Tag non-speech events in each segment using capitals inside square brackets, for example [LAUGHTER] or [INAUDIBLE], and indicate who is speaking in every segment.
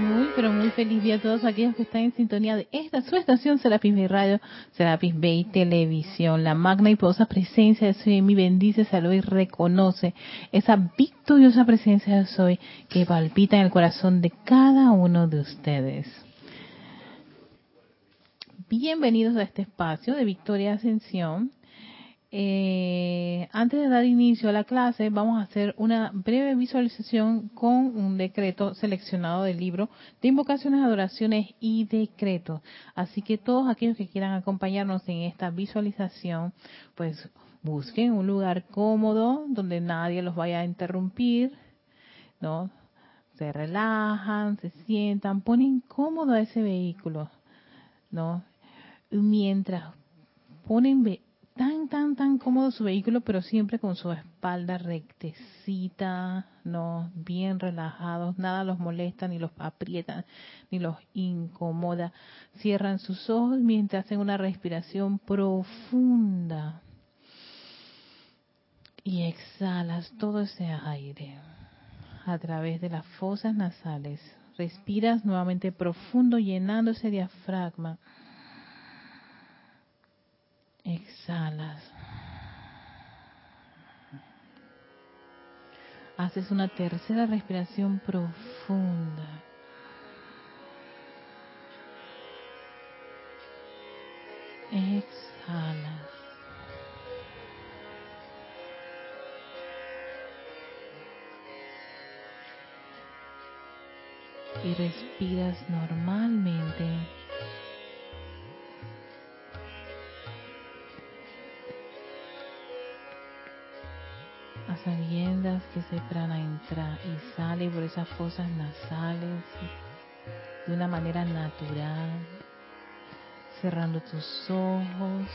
Speaker 1: Muy, pero muy feliz día a todos aquellos que están en sintonía de esta su estación Serapis Bay Radio, Serapis Bay Televisión. La magna y poderosa presencia de Soy mí bendice, saluda y reconoce esa victoriosa presencia de Soy que palpita en el corazón de cada uno de ustedes. Bienvenidos a este espacio de Victoria Ascensión eh, antes de dar inicio a la clase, vamos a hacer una breve visualización con un decreto seleccionado del libro de invocaciones, adoraciones y decretos. Así que todos aquellos que quieran acompañarnos en esta visualización, pues busquen un lugar cómodo donde nadie los vaya a interrumpir, ¿no? Se relajan, se sientan, ponen cómodo a ese vehículo, ¿no? Mientras ponen tan, tan, tan cómodo su vehículo, pero siempre con su espalda rectecita, no, bien relajados, nada los molesta, ni los aprieta, ni los incomoda. Cierran sus ojos mientras hacen una respiración profunda. Y exhalas todo ese aire a través de las fosas nasales. Respiras nuevamente profundo, llenando ese diafragma. Exhalas. Haces una tercera respiración profunda. Exhalas. Y respiras normalmente sabiendas que ese prana entra y sale por esas fosas nasales de una manera natural, cerrando tus ojos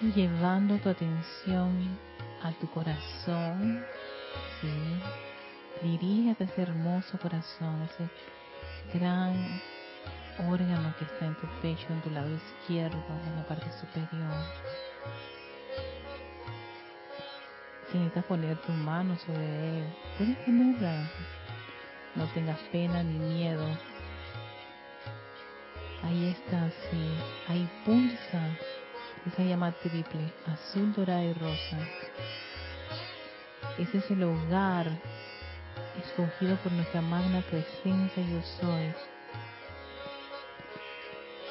Speaker 1: y llevando tu atención a tu corazón, ¿sí? Dirígete a ese hermoso corazón, ese gran órgano que está en tu pecho, en tu lado izquierdo, en la parte superior. Si necesitas poner tu mano sobre él, puedes ponerla. No tengas pena ni miedo. Ahí está, sí. Ahí pulsa esa llama triple, azul, dorada y rosa. Ese es el hogar escogido por nuestra magna presencia yo soy.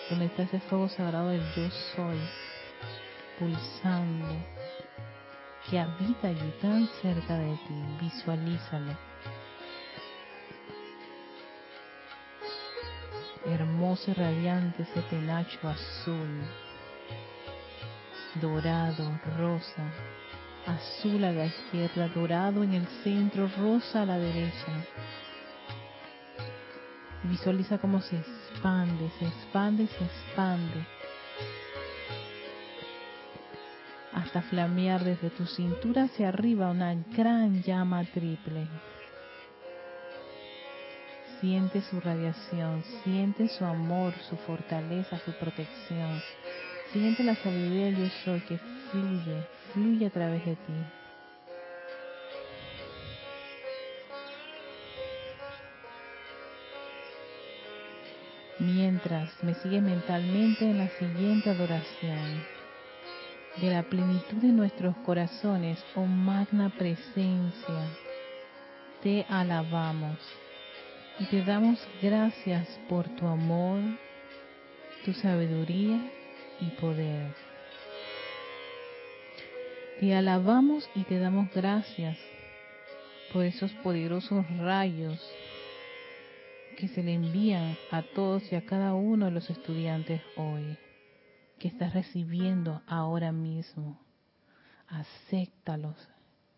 Speaker 1: Donde está ese fuego sagrado del yo soy, pulsando que habita allí tan cerca de ti. Visualízalo. Hermoso y radiante ese penacho azul, dorado, rosa, azul a la izquierda, dorado en el centro, rosa a la derecha. Visualiza cómo se expande, se expande, se expande hasta flamear desde tu cintura hacia arriba una gran llama triple. Siente su radiación, siente su amor, su fortaleza, su protección. Siente la sabiduría del yo soy que fluye, fluye a través de ti. Mientras me sigue mentalmente en la siguiente adoración de la plenitud de nuestros corazones, oh magna presencia, te alabamos y te damos gracias por tu amor, tu sabiduría y poder. Te alabamos y te damos gracias por esos poderosos rayos que se le envían a todos y a cada uno de los estudiantes hoy que estás recibiendo ahora mismo. Acéptalos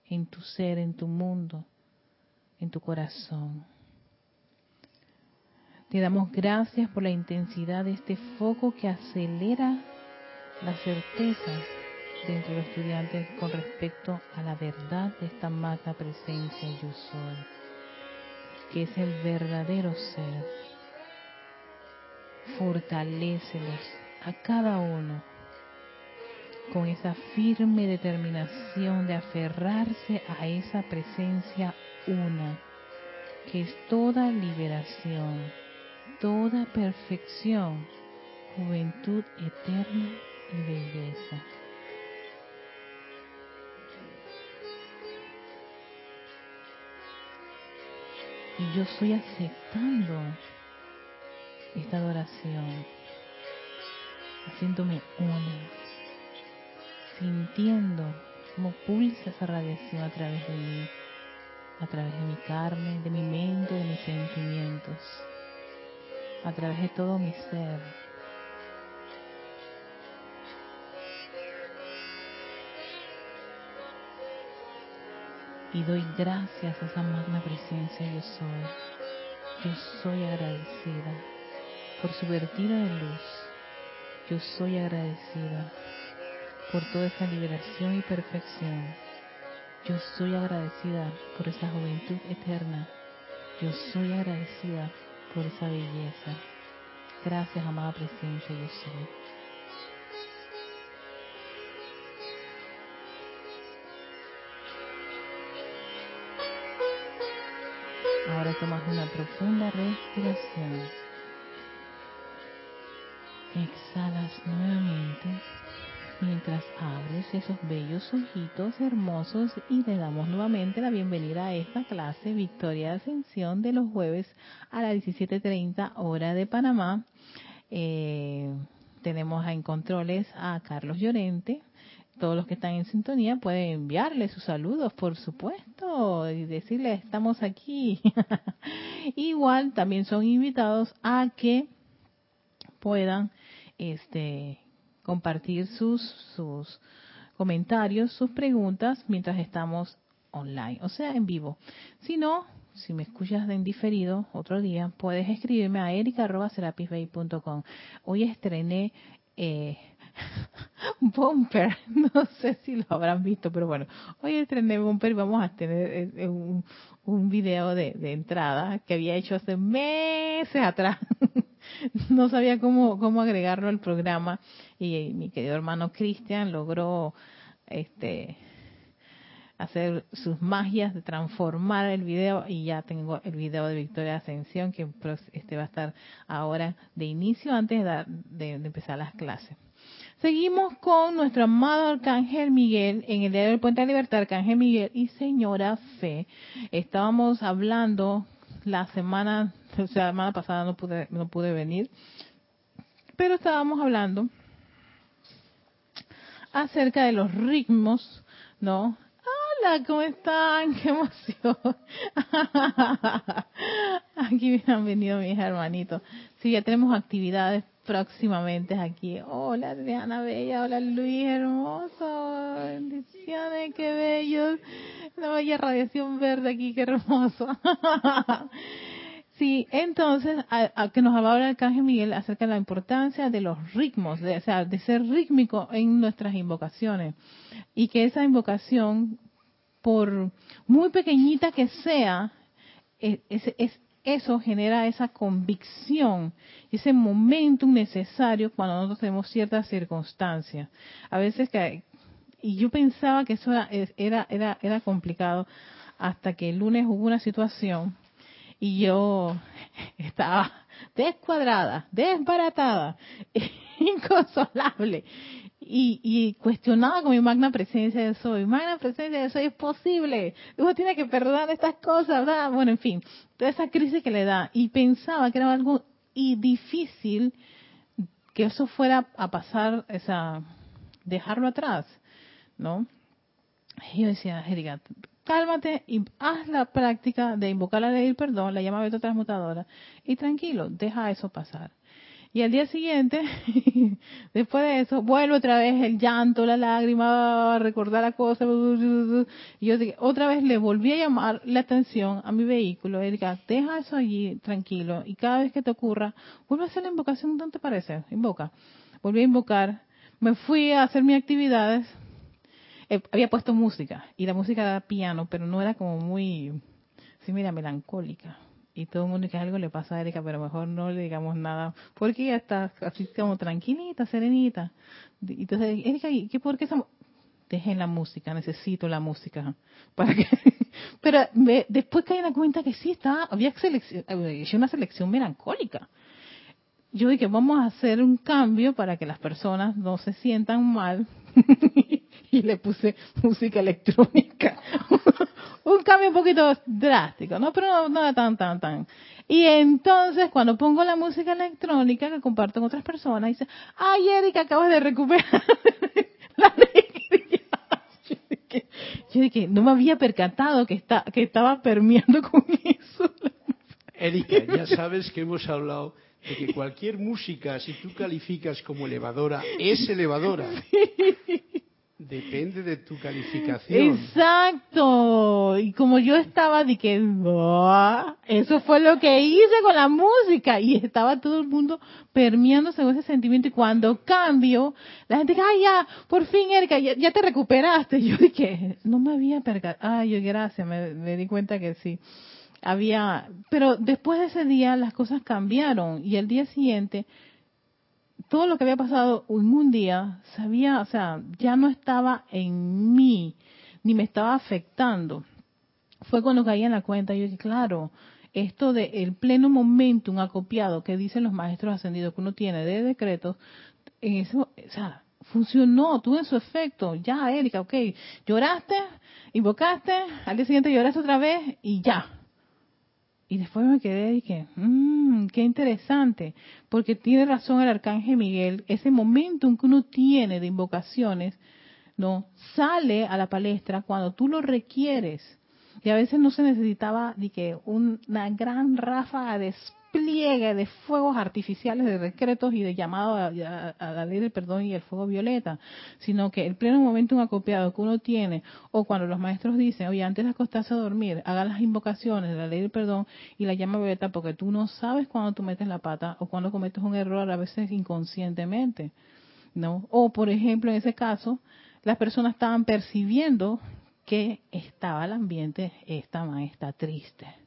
Speaker 1: en tu ser, en tu mundo, en tu corazón. Te damos gracias por la intensidad de este foco que acelera las certezas de entre los estudiantes con respecto a la verdad de esta magna presencia yo soy, que es el verdadero ser. Fortalécelos a cada uno con esa firme determinación de aferrarse a esa presencia una, que es toda liberación, toda perfección, juventud eterna y belleza. Y yo estoy aceptando esta adoración, haciéndome una, sintiendo cómo pulsa esa radiación a través de mí, a través de mi carne, de mi mente, de mis sentimientos, a través de todo mi ser. Y doy gracias a esa magna presencia yo soy. Yo soy agradecida por su vertida de luz. Yo soy agradecida por toda esa liberación y perfección. Yo soy agradecida por esa juventud eterna. Yo soy agradecida por esa belleza. Gracias, amada presencia, yo soy. Ahora tomas una profunda respiración. Exhalas nuevamente mientras abres esos bellos ojitos hermosos y le damos nuevamente la bienvenida a esta clase Victoria de Ascensión de los jueves a las 17.30 hora de Panamá. Eh, tenemos en controles a Carlos Llorente. Todos los que están en sintonía pueden enviarle sus saludos, por supuesto, y decirle estamos aquí. [LAUGHS] Igual también son invitados a que puedan este compartir sus, sus comentarios, sus preguntas mientras estamos online, o sea, en vivo. Si no, si me escuchas en diferido otro día, puedes escribirme a erica.serapisbay.com. Hoy estrené eh, [LAUGHS] Bumper, no sé si lo habrán visto, pero bueno, hoy estrené Bumper y vamos a tener eh, eh, un, un video de, de entrada que había hecho hace meses atrás. [LAUGHS] [LAUGHS] no sabía cómo, cómo agregarlo al programa y mi querido hermano Cristian logró este hacer sus magias de transformar el video y ya tengo el video de Victoria Ascensión que este va a estar ahora de inicio antes de, de, empezar las clases. Seguimos con nuestro amado Arcángel Miguel en el día del Puente de Libertad, Arcángel Miguel y Señora Fe. Estábamos hablando la semana, la semana pasada no pude, no pude venir, pero estábamos hablando acerca de los ritmos, ¿no? Hola, ¿cómo están? ¡Qué emoción! [LAUGHS] Aquí han venido mis hermanitos. Sí, ya tenemos actividades próximamente aquí. Hola Adriana Bella, hola Luis Hermoso, bendiciones, qué bellos. Una bella radiación verde aquí, qué hermoso. [LAUGHS] Sí, entonces, a, que nos hablaba el Arcángel Miguel acerca de la importancia de los ritmos, de, o sea, de ser rítmico en nuestras invocaciones. Y que esa invocación, por muy pequeñita que sea, es, es, eso genera esa convicción, ese momento necesario cuando nosotros tenemos ciertas circunstancias. A veces que, y yo pensaba que eso era, era, era complicado hasta que el lunes hubo una situación y yo estaba descuadrada, desbaratada, [LAUGHS] inconsolable y, y cuestionaba con mi magna presencia de soy. Magna presencia de soy es posible. Uno tiene que perdonar estas cosas, ¿verdad? Bueno, en fin, toda esa crisis que le da. Y pensaba que era algo y difícil que eso fuera a pasar, esa, dejarlo atrás, ¿no? Y yo decía, Erika, cálmate y haz la práctica de invocar la ley del perdón, la llama beta transmutadora, y tranquilo, deja eso pasar. Y al día siguiente, [LAUGHS] después de eso, vuelve otra vez el llanto, la lágrima, recordar la cosa. Y yo otra vez le volví a llamar la atención a mi vehículo. Erika, deja eso allí tranquilo. Y cada vez que te ocurra, vuelve a hacer la invocación, ¿dónde te parece? Invoca. Volví a invocar. Me fui a hacer mis actividades. Eh, había puesto música. Y la música era piano, pero no era como muy, sí, mira, melancólica y todo el mundo que algo le pasa a Erika, pero mejor no le digamos nada, porque ella está así como tranquilita, serenita. Entonces, Erika, ¿qué por qué estamos? Dejen la música, necesito la música para que [LAUGHS] Pero después caí en la cuenta que sí, estaba, había selección, una selección melancólica. Yo dije, vamos a hacer un cambio para que las personas no se sientan mal. [LAUGHS] y le puse música electrónica. [LAUGHS] un cambio un poquito drástico, ¿no? Pero no, no tan, tan, tan. Y entonces, cuando pongo la música electrónica que comparto con otras personas, dice, ay, Erika, acabas de recuperar [LAUGHS] la alegría. [LAUGHS] Yo dije, no me había percatado que, está, que estaba permeando con eso.
Speaker 2: Erika, ya sabes que hemos hablado de que cualquier música, si tú calificas como elevadora, es elevadora. Depende de tu calificación.
Speaker 1: Exacto. Y como yo estaba de que, eso fue lo que hice con la música. Y estaba todo el mundo permeándose con ese sentimiento. Y cuando cambio, la gente dice, ay, ya, por fin, Erika, ya, te recuperaste. [LAUGHS] Yo dije, no me había percatado. Ay, gracias, me, me di cuenta que sí. Había, pero después de ese día las cosas cambiaron. Y el día siguiente, todo lo que había pasado en un día, sabía, o sea, ya no estaba en mí, ni me estaba afectando. Fue cuando caí en la cuenta, yo dije, claro, esto de el pleno momentum acopiado que dicen los maestros ascendidos que uno tiene de decretos, en eso, o sea, funcionó, tuvo su efecto. Ya, Erika, ok, lloraste, invocaste, al día siguiente lloraste otra vez y ya. Y después me quedé y dije, mmm, qué interesante, porque tiene razón el arcángel Miguel, ese momentum que uno tiene de invocaciones, no sale a la palestra cuando tú lo requieres. Y a veces no se necesitaba de que una gran ráfaga de pliegue de fuegos artificiales, de decretos y de llamado a, la ley del perdón y el fuego violeta, sino que el pleno momento acopiado que uno tiene, o cuando los maestros dicen, oye, antes de acostarse a dormir, haga las invocaciones de la ley del perdón y la llama violeta, porque tú no sabes cuando tú metes la pata o cuando cometes un error, a veces inconscientemente, ¿no? O, por ejemplo, en ese caso, las personas estaban percibiendo que estaba el ambiente, esta maestra triste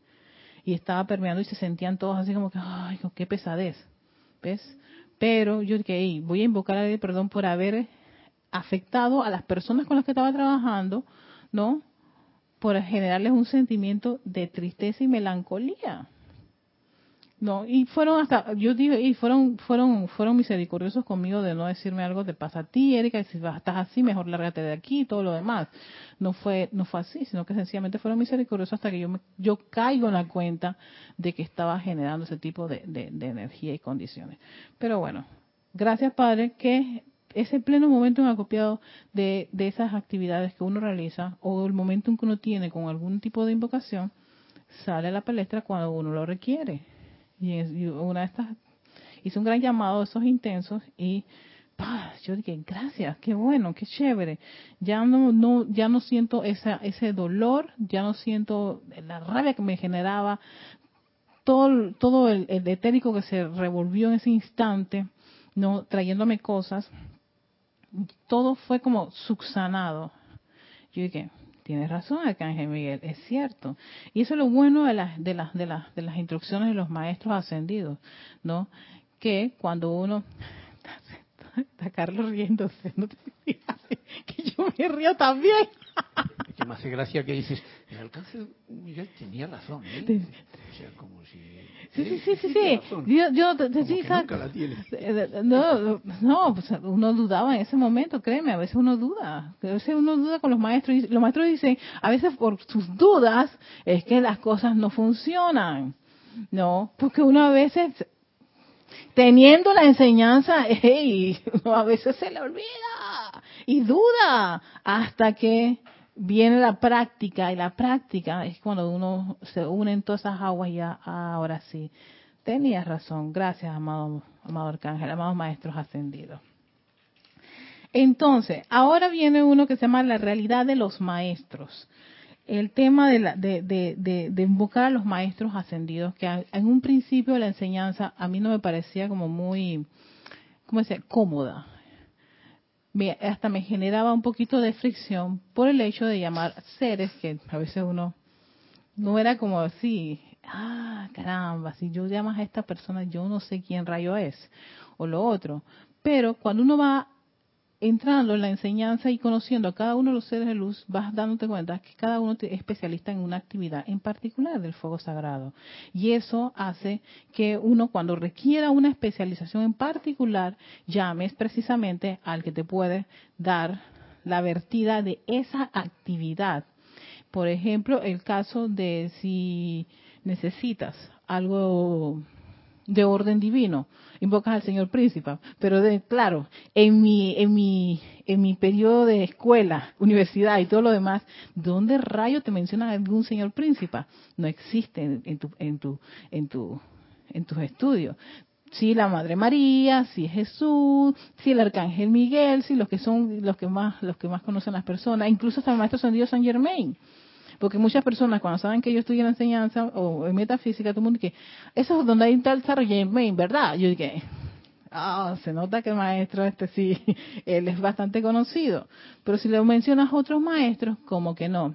Speaker 1: y estaba permeando y se sentían todos así como que, ay, qué pesadez, ¿ves? Pero yo dije, voy a invocar a perdón por haber afectado a las personas con las que estaba trabajando, ¿no? Por generarles un sentimiento de tristeza y melancolía. No, y fueron hasta, yo digo, y fueron, fueron, fueron misericordiosos conmigo de no decirme algo te pasa a ti, Erika, y si estás así, mejor lárgate de aquí y todo lo demás. No fue, no fue así, sino que sencillamente fueron misericordiosos hasta que yo me, yo caigo en la cuenta de que estaba generando ese tipo de, de, energía y condiciones. Pero bueno, gracias Padre, que ese pleno momento acopiado de, de esas actividades que uno realiza o el momento en que uno tiene con algún tipo de invocación, sale a la palestra cuando uno lo requiere y, una de estas hizo un gran llamado esos intensos y yo dije, gracias, qué bueno, qué chévere. Ya no, no, ya no siento esa, ese dolor, ya no siento la rabia que me generaba, todo, todo el, el etérico que se revolvió en ese instante, no trayéndome cosas, todo fue como subsanado. Yo dije, Tienes razón, Arcángel Miguel, es cierto. Y eso es lo bueno de las, de las, de las, de las instrucciones de los maestros ascendidos, ¿no? Que cuando uno [LAUGHS] está Carlos riéndose, no te [LAUGHS] que yo me río también.
Speaker 2: Que me hace gracia que dices, el alcance Miguel tenía razón, ¿eh? O sea, como si...
Speaker 1: Sí, sí, sí, sí, sí. Yo, yo
Speaker 2: nunca la tiene.
Speaker 1: Eh, no, no, pues uno dudaba en ese momento, créeme, a veces uno duda. A veces uno duda con los maestros. Y los maestros dicen, a veces por sus dudas es que las cosas no funcionan. No, porque uno a veces teniendo la enseñanza, [LAUGHS] hey, a veces se le olvida y duda hasta que viene la práctica y la práctica es cuando uno se une en todas esas aguas y ya ahora sí. Tenías razón, gracias amado, amado Arcángel, amados maestros ascendidos. Entonces, ahora viene uno que se llama la realidad de los maestros el tema de, la, de, de, de, invocar a los maestros ascendidos, que en un principio de la enseñanza a mí no me parecía como muy, ¿cómo decir?, cómoda. Hasta me generaba un poquito de fricción por el hecho de llamar seres que a veces uno no era como así, ah, caramba, si yo llamas a esta persona, yo no sé quién rayo es, o lo otro. Pero cuando uno va entrando en la enseñanza y conociendo a cada uno de los seres de luz, vas dándote cuenta que cada uno es especialista en una actividad en particular del fuego sagrado. Y eso hace que uno cuando requiera una especialización en particular, llames precisamente al que te puede dar la vertida de esa actividad. Por ejemplo, el caso de si necesitas algo de orden divino, invocas al Señor Príncipe, pero de, claro, en mi en mi en mi periodo de escuela, universidad y todo lo demás, ¿dónde rayo te menciona algún Señor Príncipe? No existe en, tu en tu en tu en tus estudios. Sí, la Madre María, sí Jesús, sí el Arcángel Miguel, sí los que son los que más los que más conocen las personas, incluso hasta el Maestro San Dios San Germain porque muchas personas cuando saben que yo estudio en enseñanza o en metafísica, todo el mundo dice, eso es donde hay tal Main, ¿verdad? Yo dije, ah, se nota que el maestro este sí, [LAUGHS] él es bastante conocido. Pero si le mencionas a otros maestros, como que no.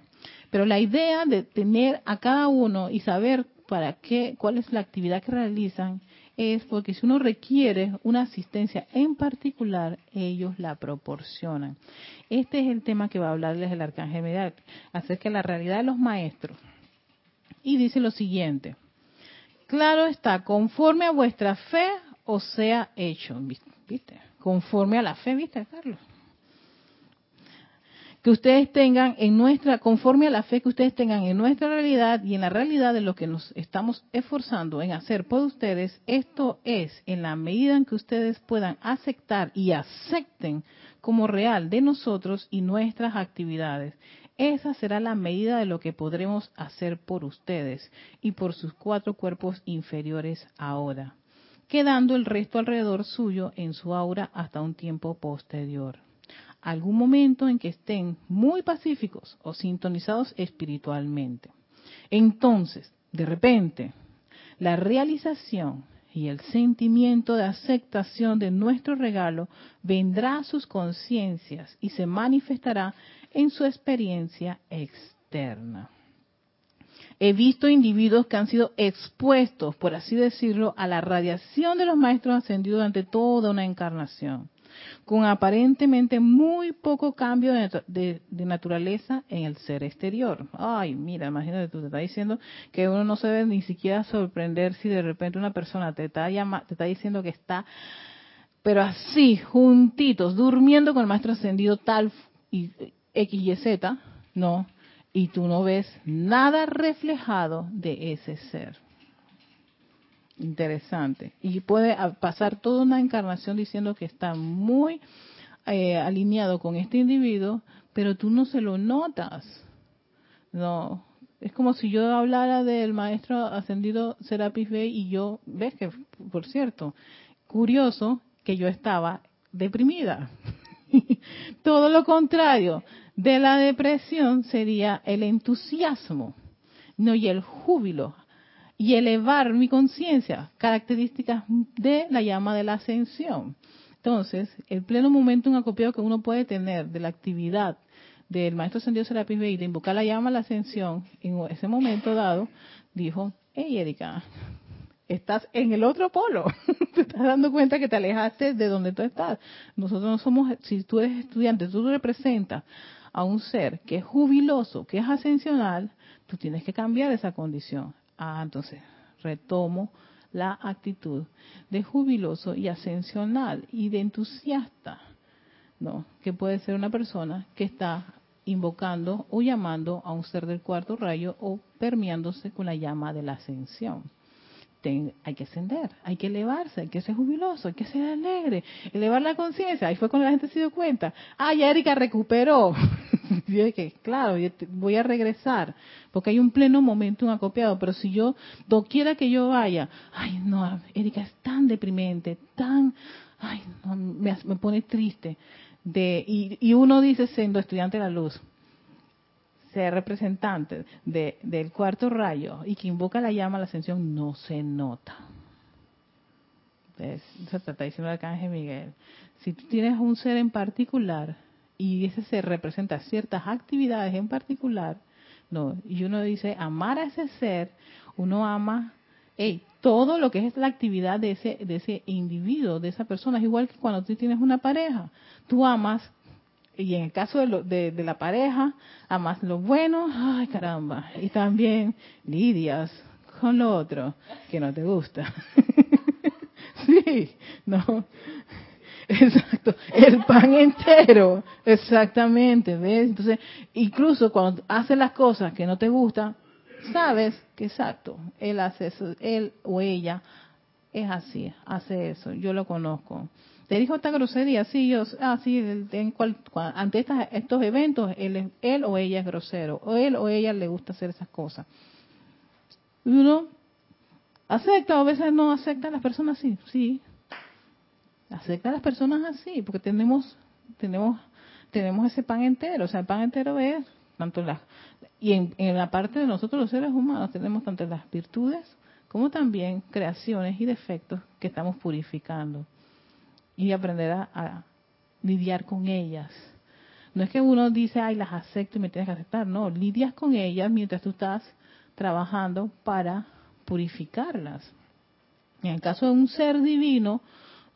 Speaker 1: Pero la idea de tener a cada uno y saber para qué, cuál es la actividad que realizan, es porque si uno requiere una asistencia en particular, ellos la proporcionan. Este es el tema que va a hablarles el arcángel Medal, acerca de la realidad de los maestros. Y dice lo siguiente, claro está, conforme a vuestra fe os sea hecho, ¿viste? Conforme a la fe, ¿viste, Carlos? Que ustedes tengan en nuestra, conforme a la fe que ustedes tengan en nuestra realidad y en la realidad de lo que nos estamos esforzando en hacer por ustedes, esto es en la medida en que ustedes puedan aceptar y acepten como real de nosotros y nuestras actividades. Esa será la medida de lo que podremos hacer por ustedes y por sus cuatro cuerpos inferiores ahora, quedando el resto alrededor suyo en su aura hasta un tiempo posterior algún momento en que estén muy pacíficos o sintonizados espiritualmente. Entonces, de repente, la realización y el sentimiento de aceptación de nuestro regalo vendrá a sus conciencias y se manifestará en su experiencia externa. He visto individuos que han sido expuestos, por así decirlo, a la radiación de los maestros ascendidos durante toda una encarnación con aparentemente muy poco cambio de, naturaleza en el ser exterior. Ay, mira, imagínate, tú te estás diciendo que uno no se debe ni siquiera sorprender si de repente una persona te está, te está diciendo que está, pero así, juntitos, durmiendo con el maestro ascendido tal y X y Z, no, y tú no ves nada reflejado de ese ser. Interesante. Y puede pasar toda una encarnación diciendo que está muy eh, alineado con este individuo, pero tú no se lo notas. No, es como si yo hablara del maestro ascendido Serapis Bey y yo, ves que, por cierto, curioso que yo estaba deprimida. [LAUGHS] Todo lo contrario de la depresión sería el entusiasmo, no y el júbilo y elevar mi conciencia, características de la llama de la ascensión. Entonces, el pleno momento un acopiado que uno puede tener de la actividad del maestro ascendido Serapis Bey de invocar la llama de la ascensión en ese momento dado, dijo, hey Erika, estás en el otro polo, [LAUGHS] te estás dando cuenta que te alejaste de donde tú estás. Nosotros no somos, si tú eres estudiante, tú representas a un ser que es jubiloso, que es ascensional, tú tienes que cambiar esa condición. Ah, entonces retomo la actitud de jubiloso y ascensional y de entusiasta, ¿no? Que puede ser una persona que está invocando o llamando a un ser del cuarto rayo o permeándose con la llama de la ascensión. hay que ascender, hay que elevarse, hay que ser jubiloso, hay que ser alegre, elevar la conciencia. Ahí fue cuando la gente se dio cuenta. Ah, ya Erika recuperó. [LAUGHS] [LAUGHS] yo dije, claro, voy a regresar, porque hay un pleno momento, un acopiado, pero si yo, doquiera que yo vaya, ay, no, Erika es tan deprimente, tan, ay, me, pone triste. De, y, uno dice, siendo estudiante de la luz, ser representante de, del cuarto rayo y que invoca la llama a la ascensión, no se nota. Eso te está diciendo el arcángel Miguel. Si tú tienes un ser en particular y ese ser representa ciertas actividades en particular, no, y uno dice amar a ese ser, uno ama todo lo que es la actividad de ese, de ese individuo, de esa persona, es igual que cuando tú tienes una pareja. Tú amas, y en el caso de, lo, de, de la pareja, amas lo bueno, ay caramba, y también lidias con lo otro que no te gusta. [LAUGHS] sí, no. [LAUGHS] Exacto, el pan entero, exactamente, ¿ves? Entonces, incluso cuando hace las cosas que no te gustan, sabes que exacto, él hace eso, él o ella es así, hace eso, yo lo conozco. Te dijo esta grosería, sí, yo, ah, sí, en cual, ante estas, estos eventos, él, él o ella es grosero, o él o ella le gusta hacer esas cosas. Uno acepta, o a veces no acepta las personas así, sí, acepta a las personas así, porque tenemos, tenemos, tenemos ese pan entero, o sea, el pan entero es tanto las y en, la parte de nosotros los seres humanos tenemos tanto las virtudes como también creaciones y defectos que estamos purificando y aprender a, lidiar con ellas. No es que uno dice, ay, las acepto y me tienes que aceptar. No, lidias con ellas mientras tú estás trabajando para purificarlas. En el caso de un ser divino,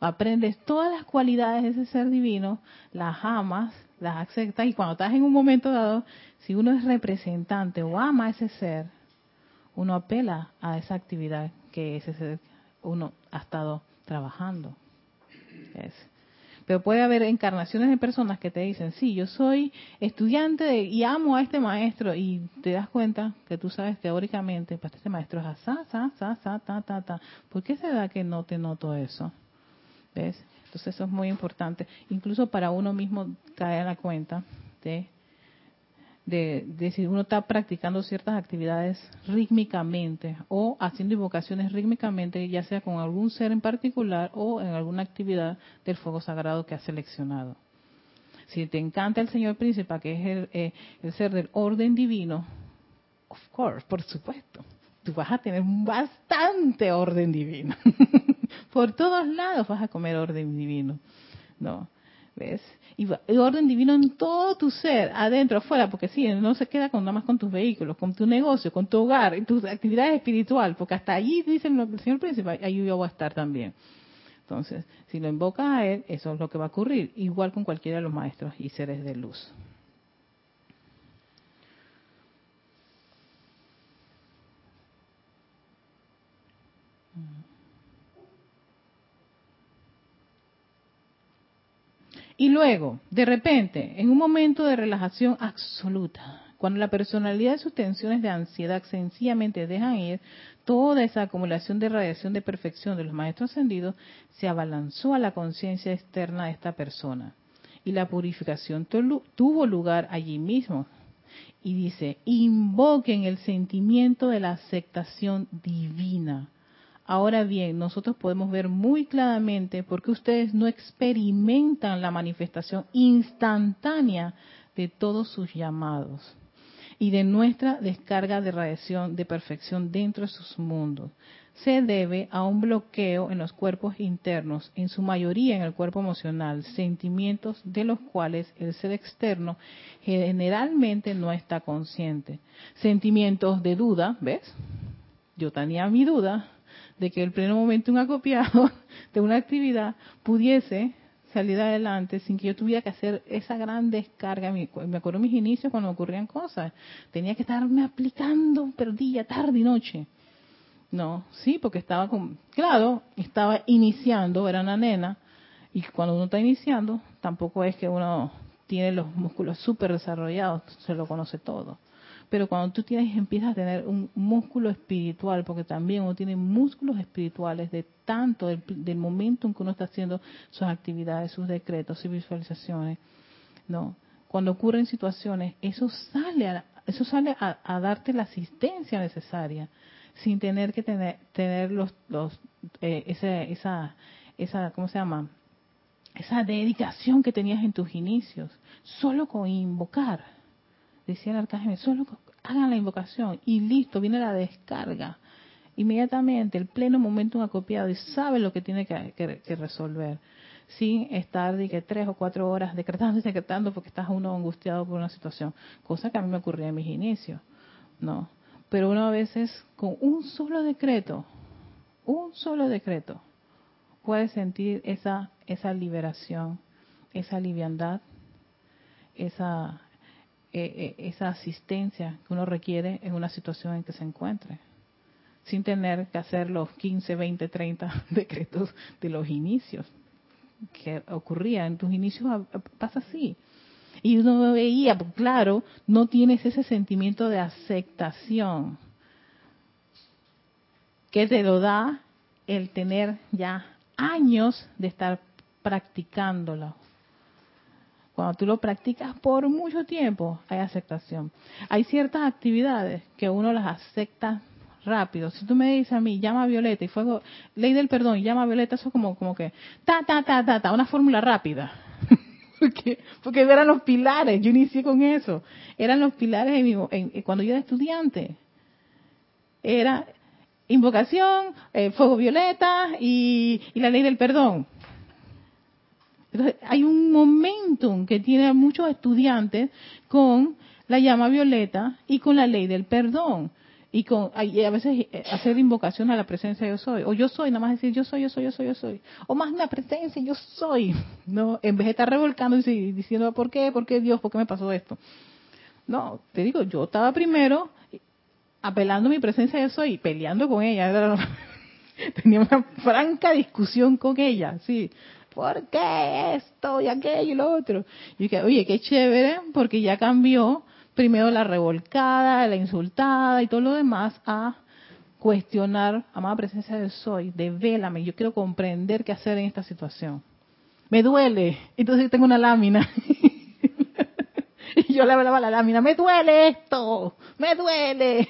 Speaker 1: aprendes todas las cualidades de ese ser divino, las amas, las aceptas y cuando estás en un momento dado, si uno es representante o ama a ese ser, uno apela a esa actividad que ese ser uno ha estado trabajando. Pero puede haber encarnaciones de personas que te dicen, sí, yo soy estudiante y amo a este maestro y te das cuenta que tú sabes teóricamente, pues este maestro es asá, sa, sa, ta, ta, ta. ¿Por qué se da que no te noto eso? ¿Ves? Entonces eso es muy importante, incluso para uno mismo caer en la cuenta de, de, si uno está practicando ciertas actividades rítmicamente o haciendo invocaciones rítmicamente, ya sea con algún ser en particular o en alguna actividad del fuego sagrado que has seleccionado. Si te encanta el Señor Príncipe, que es el, eh, el ser del orden divino, of course, por supuesto, tú vas a tener bastante orden divino. [LAUGHS] Por todos lados vas a comer orden divino. ¿No? ¿Ves? Y, orden divino en todo tu ser, adentro, afuera, porque sí, no se queda con nada más con tus vehículos, con tu negocio, con tu hogar, y tus actividades espirituales, porque hasta allí dicen el Señor Príncipe, ahí yo voy a estar también. Entonces, si lo invocas a Él, eso es lo que va a ocurrir, igual con cualquiera de los maestros y seres de luz. Y luego, de repente, en un momento de relajación absoluta, cuando la personalidad de sus tensiones de ansiedad sencillamente dejan ir, toda esa acumulación de radiación de perfección de los maestros ascendidos se abalanzó a la conciencia externa de esta persona. Y la purificación tuvo lugar allí mismo. Y dice, invoquen el sentimiento de la aceptación divina Ahora bien, nosotros podemos ver muy claramente por qué ustedes no experimentan la manifestación instantánea de todos sus llamados y de nuestra descarga de radiación de perfección dentro de sus mundos. Se debe a un bloqueo en los cuerpos internos, en su mayoría en el cuerpo emocional, sentimientos de los cuales el ser externo generalmente no está consciente. Sentimientos de duda, ¿ves? Yo tenía mi duda, de que el pleno momento un acopiado [LAUGHS] de una actividad pudiese salir adelante sin que yo tuviera que hacer esa gran descarga. Me acuerdo mis inicios cuando ocurrían cosas. Tenía que estarme aplicando, pero día, tarde y noche. No, sí, porque estaba claro, estaba iniciando, era una nena, y cuando uno está iniciando, tampoco es que uno tiene los músculos súper desarrollados, se lo conoce todo. Pero cuando tú tienes, empiezas a tener un músculo espiritual, porque también uno tiene músculos espirituales de tanto del, momento en que uno está haciendo sus actividades, sus decretos, sus visualizaciones, ¿no? Cuando ocurren situaciones, eso sale a, eso sale a, darte la asistencia necesaria, sin tener que tener, tener los, los eh, esa, esa, esa, ¿cómo se llama? Esa dedicación que tenías en tus inicios, solo con invocar decía el arcángel, solo hagan la invocación y listo, viene la descarga. Inmediatamente, el pleno momento acopiado y sabe lo que tiene que, resolver, sin estar que tres o cuatro horas decretando y decretando porque estás uno angustiado por una situación, cosa que a mí me ocurría en mis inicios, ¿no? Pero uno a veces con un solo decreto un solo decreto, puede sentir esa, esa liberación, esa liviandad, esa, eh, eh, esa asistencia que uno requiere en una situación en que se encuentre, sin tener que hacer los 15, 20, 30 decretos de los inicios que ocurría en tus inicios pasa así. Y uno veía, pues, claro, no tienes ese sentimiento de aceptación que te lo da el tener ya años de estar practicándolo. Cuando tú lo practicas por mucho tiempo, hay aceptación. Hay ciertas actividades que uno las acepta rápido. Si tú me dices a mí, llama Violeta y fuego, ley del perdón, llama a Violeta, eso es como, como que, ta, ta, ta, ta, ta, una fórmula rápida. [LAUGHS] porque, porque eran los pilares, yo inicié con eso. Eran los pilares en cuando yo era estudiante. Era invocación, eh, fuego violeta y, y la ley del perdón. Entonces, hay un momentum que tiene muchos estudiantes con la llama violeta y con la ley del perdón. Y con a veces eh, hacer invocación a la presencia yo soy. O yo soy nada más decir yo soy yo soy yo soy yo soy. O más una presencia yo soy. [LAUGHS] No en vez de estar revolcando y diciendo por qué por qué Dios por qué me pasó esto no te digo yo estaba primero apelando a mi presencia yo soy peleando con ella. [LAUGHS] Tenía una franca discusión con ella sí ¿por qué esto y aquello y lo otro? Y dije, oye, qué chévere, porque ya cambió primero la revolcada, la insultada y todo lo demás a cuestionar, amada presencia del soy, devélame, yo quiero comprender qué hacer en esta situación. Me duele, entonces tengo una lámina. [LAUGHS] y yo le hablaba a la lámina, me duele esto, me duele.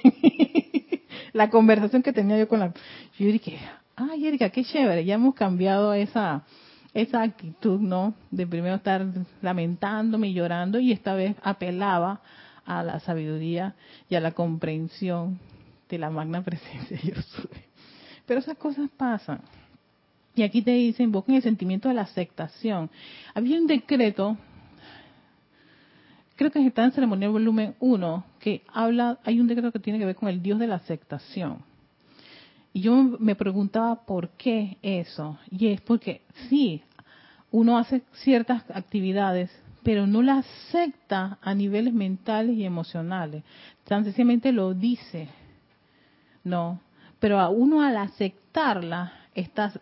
Speaker 1: [LAUGHS] la conversación que tenía yo con la... Yo dije, ay Erika, qué chévere, ya hemos cambiado esa esa actitud, ¿no? De primero estar lamentándome y llorando y esta vez apelaba a la sabiduría y a la comprensión de la magna presencia yo soy. Pero esas cosas pasan. Y aquí te dice, invoquen el sentimiento de la aceptación. Había un decreto, creo que está en ceremonial volumen 1, que habla, hay un decreto que tiene que ver con el Dios de la aceptación. Y yo me preguntaba por qué eso. Y es porque sí, uno hace ciertas actividades pero no la acepta a niveles mentales y emocionales. Tan sencillamente lo dice. No. Pero a uno al aceptarla, está,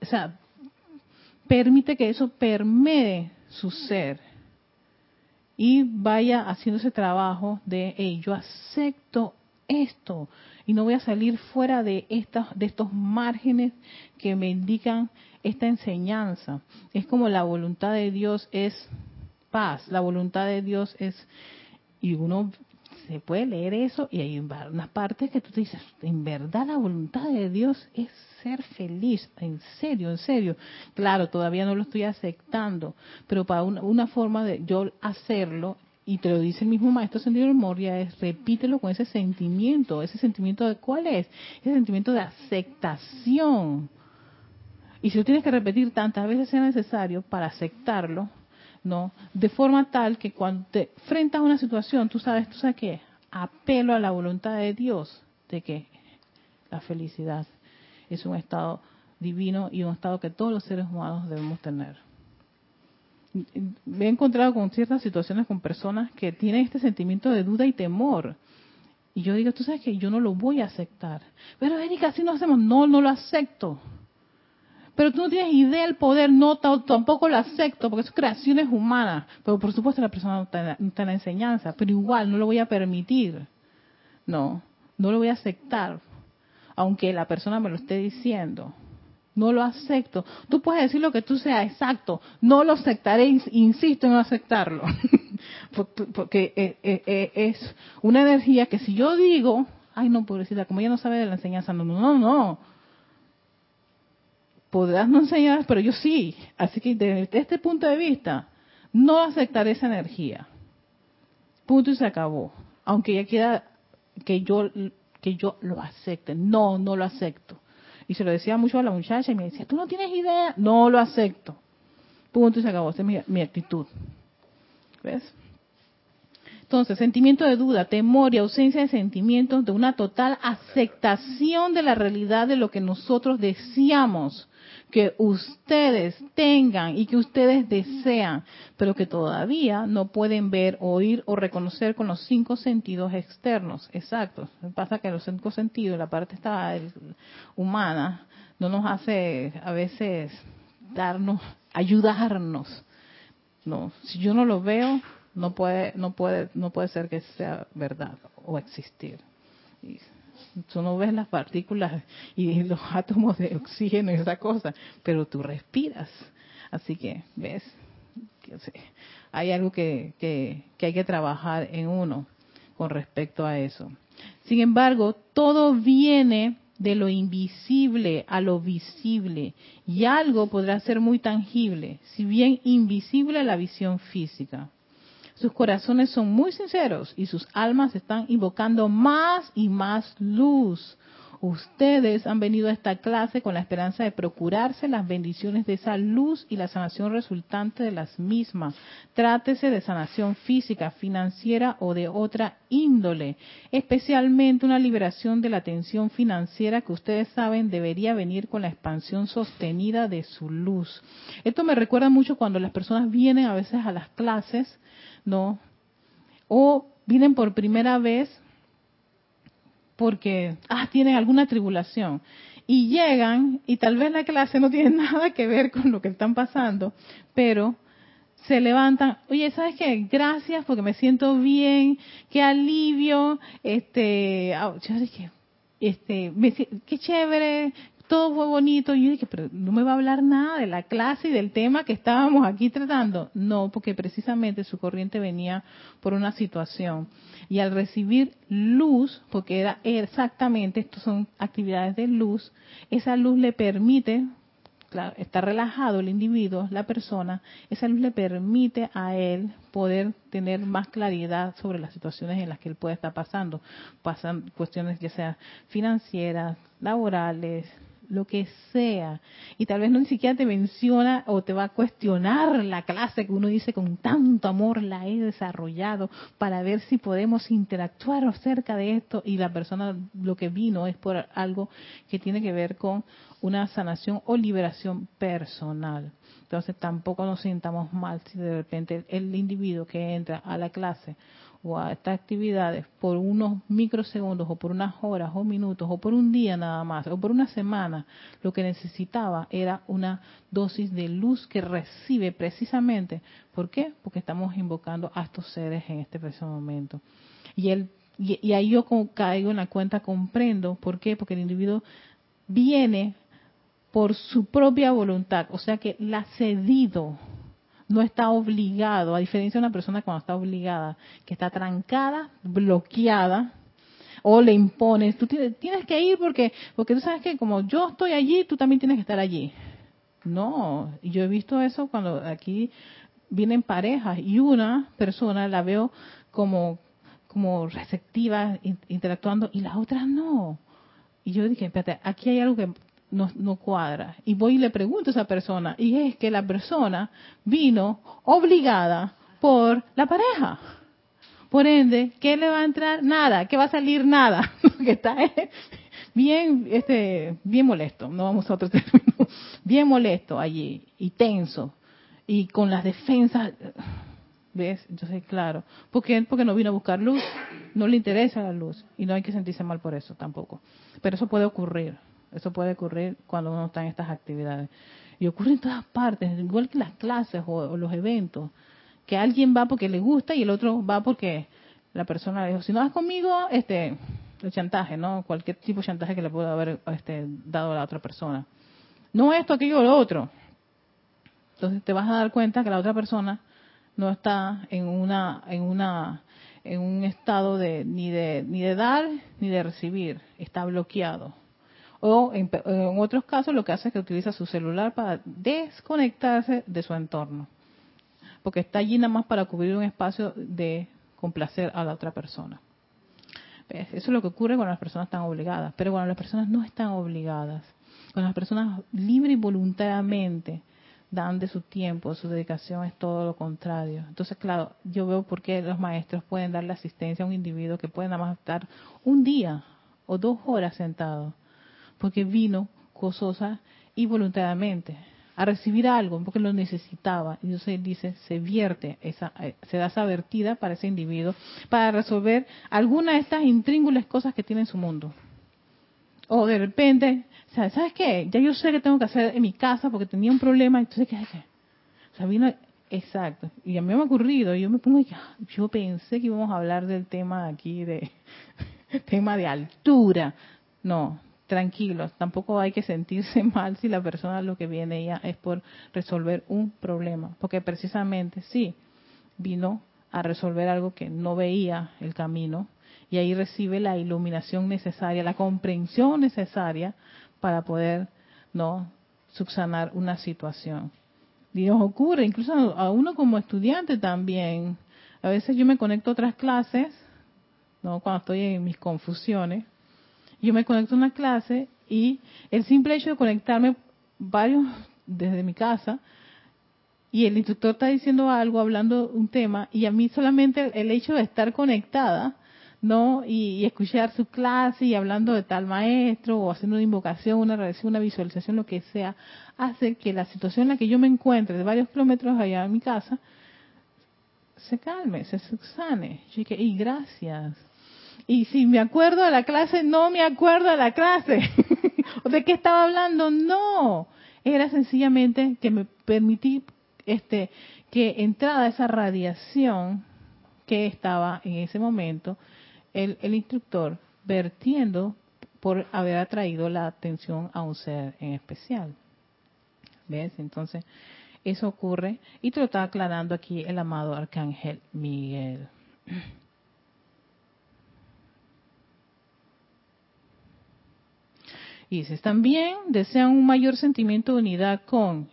Speaker 1: o sea, permite que eso permee su ser y vaya haciendo ese trabajo de, hey, yo acepto esto y no voy a salir fuera de, estas, de estos márgenes que me indican esta enseñanza. Es como la voluntad de Dios es paz. La voluntad de Dios es, y uno se puede leer eso y hay unas partes que tú te dices, en verdad la voluntad de Dios es ser feliz, en serio, en serio. Claro, todavía no lo estoy aceptando, pero para una, forma de yo hacerlo, y te lo dice el mismo maestro Sendero de Moria, es repítelo con ese sentimiento, ese sentimiento de cuál es, ese sentimiento de aceptación. Y si lo tienes que repetir tantas veces sea necesario para aceptarlo, ¿no? De forma tal que cuando te enfrentas a una situación, tú sabes, tú sabes qué, apelo a la voluntad de Dios de que la felicidad es un estado divino y un estado que todos los seres humanos debemos tener. Me he encontrado con ciertas situaciones con personas que tienen este sentimiento de duda y temor. Y yo digo, tú sabes que yo no lo voy a aceptar. Pero Erika, así no hacemos. No, no lo acepto pero tú no tienes idea del poder, no, tampoco lo acepto, porque son creaciones humanas. Pero por supuesto la persona no está, en la enseñanza, pero igual no lo voy a permitir. No, no lo voy a aceptar, aunque la persona me lo esté diciendo. No lo acepto. Tú puedes decir lo que tú seas, exacto. No lo aceptaré, insisto en no aceptarlo. [LAUGHS] porque eh, eh, eh, es una energía que si yo digo, ay no, pobrecita, como ella no sabe de la enseñanza, no, no, no, podrás no enseñar, pero yo sí. Así que desde este punto de vista, no aceptaré esa energía. Punto y se acabó. Aunque ya quiera que yo, que yo lo acepte. No, no lo acepto. Y se lo decía mucho a la muchacha y me decía, tú no tienes idea. No lo acepto. Punto y se acabó. Esa es mi, mi actitud. ¿Ves? Entonces, sentimiento de duda, temor y ausencia de sentimientos de una total aceptación de la realidad de lo que nosotros deseamos que ustedes tengan y que ustedes desean, pero que todavía no pueden ver, oír o reconocer con los cinco sentidos externos. Exacto. Pasa que los cinco sentidos, la parte está humana, no nos hace a veces darnos, ayudarnos. No, si yo no lo veo, no puede, no puede, no puede ser que sea verdad o existir. Tú no ves las partículas y los átomos de oxígeno y esa cosa, pero tú respiras. Así que, ¿ves? Hay algo que, que, que hay que trabajar en uno con respecto a eso. Sin embargo, todo viene de lo invisible a lo visible y algo podrá ser muy tangible, si bien invisible a la visión física. Sus corazones son muy sinceros y sus almas están invocando más y más luz. Ustedes han venido a esta clase con la esperanza de procurarse las bendiciones de esa luz y la sanación resultante de las mismas. Trátese de sanación física, financiera o de otra índole, especialmente una liberación de la tensión financiera que ustedes saben debería venir con la expansión sostenida de su luz. Esto me recuerda mucho cuando las personas vienen a veces a las clases ¿no? O vienen por primera vez porque ah, tienen alguna tribulación y llegan y tal vez la clase no tiene [LAUGHS] nada que ver con lo que están pasando, pero se levantan, oye, ¿sabes qué? Gracias porque me siento bien, qué alivio, este, ah, este, qué chévere, todo fue bonito. Y yo dije, pero no me va a hablar nada de la clase y del tema que estábamos aquí tratando. No, porque precisamente su corriente venía por una situación. Y al recibir luz, porque era exactamente, estos son actividades de luz, esa luz le permite, claro, está relajado el individuo, la persona, esa luz le permite a él poder tener más claridad sobre las situaciones en las que él puede estar pasando. Pasan cuestiones ya sea financieras, laborales, lo que sea. Y tal vez no ni siquiera te menciona o te va a cuestionar la clase que uno dice con tanto amor la he desarrollado para ver si podemos interactuar acerca de esto y la persona lo que vino es por algo que tiene que ver con una sanación o liberación personal. Entonces tampoco nos sintamos mal si de repente el individuo que entra a la clase o a estas actividades por unos microsegundos o por unas horas o minutos o por un día nada más o por una semana, lo que necesitaba era una dosis de luz que recibe precisamente. ¿Por qué? Porque estamos invocando a estos seres en este preciso momento. Y, él, y, ahí yo caigo en la cuenta, comprendo. ¿Por qué? Porque el individuo viene por su propia voluntad, o sea que la ha cedido no está obligado, a diferencia de una persona cuando está obligada, que está trancada, bloqueada, o le impones, tú tienes, que ir porque, porque tú sabes que como yo estoy allí, tú también tienes que estar allí. No, yo he visto eso cuando aquí vienen parejas y una persona la veo como, como receptiva, interactuando, y las otras no. Y yo dije, espérate, aquí hay algo que no, no, cuadra. Y voy y le pregunto a esa persona, y es que la persona vino obligada por la pareja. Por ende, ¿qué le va a entrar? Nada, ¿qué va a salir? Nada. [LAUGHS] que está bien, este, bien molesto, no vamos a otro [LAUGHS] término, bien molesto allí, y tenso, y con las defensas, ¿ves? Entonces, claro, ¿por qué? Porque no vino a buscar luz, no le interesa la luz, y no hay que sentirse mal por eso tampoco. Pero eso puede ocurrir. Eso puede ocurrir cuando uno está en estas actividades. Y ocurre en todas partes, igual que las clases o, los eventos, que alguien va porque le gusta y el otro va porque la persona le dijo, si no vas conmigo, este, el chantaje, ¿no? Cualquier tipo de chantaje que le pueda haber este, dado a la otra persona. No esto, aquello o lo otro. Entonces te vas a dar cuenta que la otra persona no está en una, en una, en un estado de ni de ni de dar ni de recibir, está bloqueado o en, otros casos lo que hace es que utiliza su celular para desconectarse de su entorno. Porque está allí nada más para cubrir un espacio de complacer a la otra persona. Eso es lo que ocurre cuando las personas están obligadas. Pero cuando las personas no están obligadas, cuando las personas libre y voluntariamente dan de su tiempo, su dedicación es todo lo contrario. Entonces, claro, yo veo por qué los maestros pueden darle asistencia a un individuo que puede nada más estar un día o dos horas sentado, porque vino gozosa y voluntariamente a recibir algo porque lo necesitaba. Y entonces dice, se vierte, esa, eh, se da esa vertida para ese individuo para resolver alguna de estas intríngulas cosas que tiene en su mundo. O de repente, ¿sabes qué? Ya yo sé que tengo que hacer en mi casa porque tenía un problema, entonces, ¿qué hace? O sea, vino, exacto. Y a mí me ha ocurrido, yo me pongo, yo pensé que íbamos a hablar del tema aquí, de [LAUGHS] tema de altura. No, tranquilos, tampoco hay que sentirse [LAUGHS] mal si la persona lo que viene ya es por resolver un problema, porque precisamente sí, vino a resolver algo que no veía el camino y ahí recibe la iluminación necesaria, la comprensión necesaria para poder no subsanar una situación. Y nos ocurre, incluso a uno como estudiante también. A veces yo me conecto a otras clases, no cuando estoy en mis confusiones, yo me conecto a una clase y el simple hecho de conectarme varios [LAUGHS] desde mi casa y el instructor está diciendo algo, hablando un tema, y a mí solamente el, hecho de estar conectada, ¿no? Y, escuchar su clase y hablando de tal maestro o haciendo una invocación, una reacción, una visualización, lo que sea, hace que la situación en la que yo me encuentre de varios kilómetros allá en mi casa se calme, se subsane. y gracias, y si me acuerdo de la clase, no me acuerdo de la clase. [LAUGHS] ¿O de qué estaba hablando? No. Era sencillamente que me permití este, que entrada esa radiación que estaba en ese momento el instructor vertiendo por haber atraído la atención a un ser en especial. ¿Ves? Entonces, eso ocurre y te lo está aclarando aquí el amado Arcángel Miguel. [CLEARS THROAT] También desean un mayor sentimiento de unidad con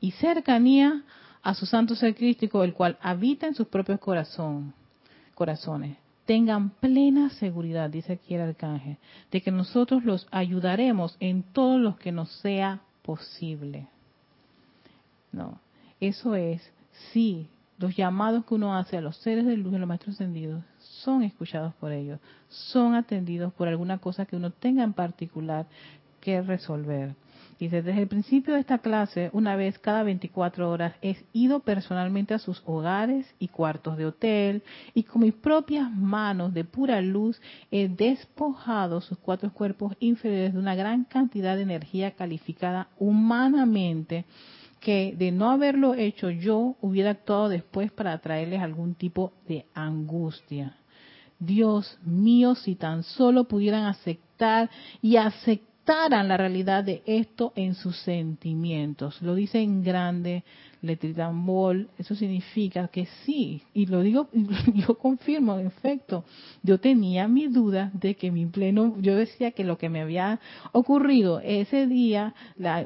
Speaker 1: y cercanía a su santo ser crístico, el cual habita en sus propios corazones. Tengan plena seguridad, dice aquí el arcángel, de que nosotros los ayudaremos en todo lo que nos sea posible. No, eso es, sí, los llamados que uno hace a los seres de luz, de los maestros ascendidos, son escuchados por ellos, son atendidos por alguna cosa que uno tenga en particular que resolver. Dice, desde el principio de esta clase, una vez cada 24 horas, he ido personalmente a sus hogares y cuartos de hotel y con mis propias manos de pura luz he despojado sus cuatro cuerpos inferiores de una gran cantidad de energía calificada humanamente que de no haberlo hecho yo hubiera actuado después para traerles algún tipo de angustia. Dios mío, si tan solo pudieran aceptar y aceptar la realidad de esto en sus sentimientos. Lo dice en grande, letritambol, eso significa que sí, y lo digo, [LAUGHS] yo confirmo, en efecto, yo tenía mi duda de que mi pleno, yo decía que lo que me había ocurrido ese día,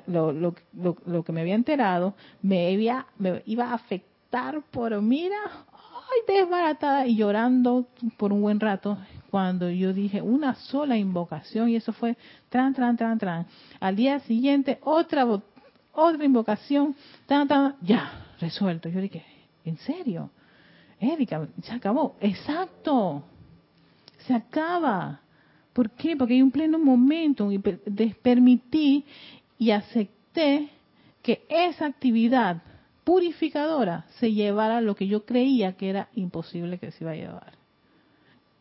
Speaker 1: lo, lo, lo, que me había enterado, me, había, me iba a afectar por, mira, ay, desbaratada y llorando por un buen rato cuando yo dije una sola invocación y eso fue tran, tran, tran, tran. Al día siguiente otra otra invocación, tan, tan, ya, resuelto. Yo dije, ¿en serio? Erika, se acabó. Exacto. Se acaba. ¿Por qué? Porque hay un pleno momento y permití y acepté que esa actividad purificadora se llevara lo que yo creía que era imposible que se iba a llevar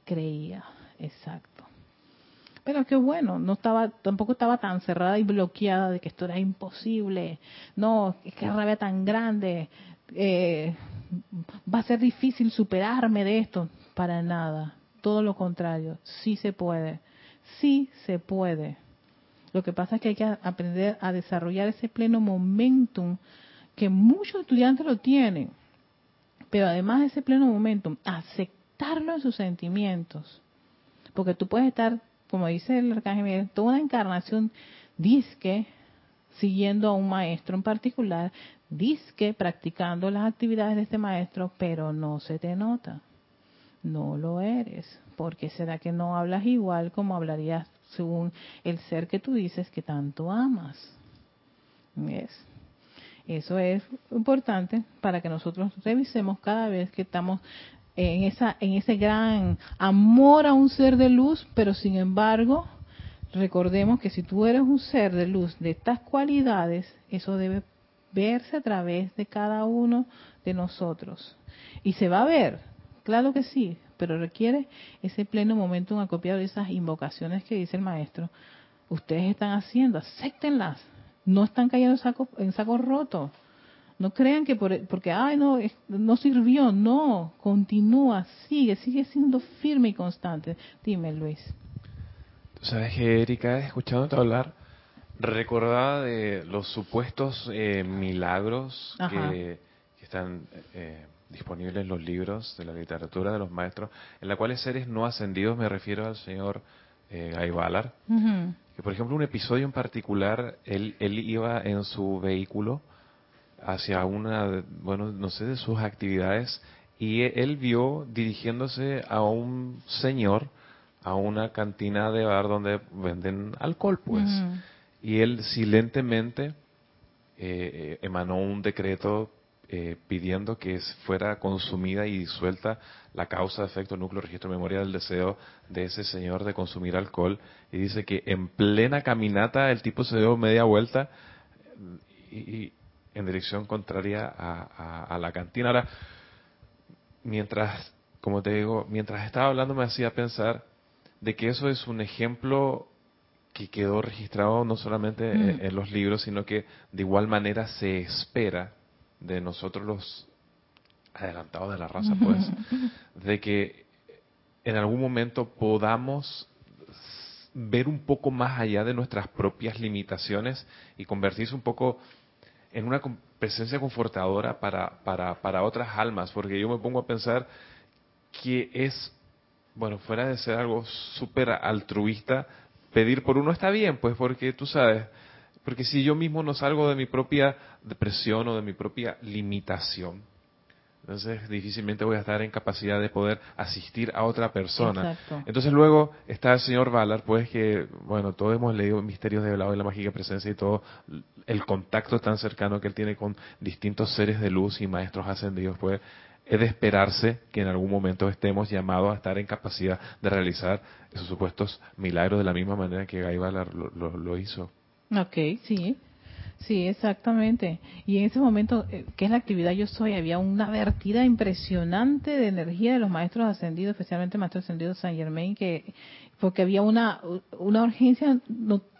Speaker 1: creía, exacto. Pero qué bueno, no estaba, tampoco estaba tan cerrada y bloqueada de que esto era imposible. No, es que rabia tan grande. Eh, va a ser difícil superarme de esto. Para nada. Todo lo contrario. Sí se puede. Sí se puede. Lo que pasa es que hay que aprender a desarrollar ese pleno momentum que muchos estudiantes lo tienen. Pero además de ese pleno momentum, aceptar en sus sentimientos. Porque tú puedes estar, como dice el arcángel toda una encarnación disque siguiendo a un maestro en particular, disque practicando las actividades de este maestro, pero no se te nota. No lo eres. porque será que no hablas igual como hablarías según el ser que tú dices que tanto amas? ¿Ves? Eso es importante para que nosotros revisemos cada vez que estamos en esa en ese gran amor a un ser de luz, pero sin embargo, recordemos que si tú eres un ser de luz de estas cualidades, eso debe verse a través de cada uno de nosotros. Y se va a ver, claro que sí, pero requiere ese pleno momento un acopiado de esas invocaciones que dice el maestro. Ustedes están haciendo, acéptenlas. No están cayendo en saco, en saco roto. No crean que por, porque, ay, no, no sirvió. No, continúa, sigue, sigue siendo firme y constante. Dime, Luis.
Speaker 3: Tú sabes que, Erika, escuchándote hablar, recordaba de los supuestos eh, milagros que, están eh, disponibles en los libros de la literatura de los maestros, en la cuales seres no ascendidos, me refiero al señor eh, Guy Ballard, que por ejemplo un episodio en particular, él, él iba en su vehículo hacia una, bueno, no sé, de sus actividades, y él vio dirigiéndose a un señor, a una cantina de bar donde venden alcohol, pues. Y él silentemente eh, eh, emanó un decreto eh, pidiendo que fuera consumida y disuelta la causa, de efecto, núcleo, registro, memoria del deseo de ese señor de consumir alcohol. Y dice que en plena caminata el tipo se dio media vuelta y, en dirección contraria a, la cantina. Ahora, mientras, como te digo, mientras estaba hablando me hacía pensar de que eso es un ejemplo que quedó registrado no solamente mm. en los libros, sino que de igual manera se espera de nosotros los adelantados de la raza, pues, [LAUGHS] de que en algún momento podamos ver un poco más allá de nuestras propias limitaciones y convertirse un poco en una presencia confortadora para, para, para otras almas, porque yo me pongo a pensar que es, bueno, fuera de ser algo súper altruista, pedir por uno está bien, pues porque tú sabes, porque si yo mismo no salgo de mi propia depresión o de mi propia limitación, entonces difícilmente voy a estar en capacidad de poder asistir a otra persona. Entonces luego está el señor Ballard, pues que, bueno, todos hemos leído Misterios de lado de la Mágica Presencia y todo, el contacto tan cercano que él tiene con distintos seres de luz y maestros ascendidos, pues es de esperarse que en algún momento estemos llamados a estar en capacidad de realizar esos supuestos milagros de la misma manera que Guy Ballard lo hizo.
Speaker 1: Ok, sí. Sí, exactamente. Y en ese momento, eh, que es la actividad Yo Soy, había una vertida impresionante de energía de los maestros ascendidos, especialmente el maestro ascendido San Germain, que porque había una, una urgencia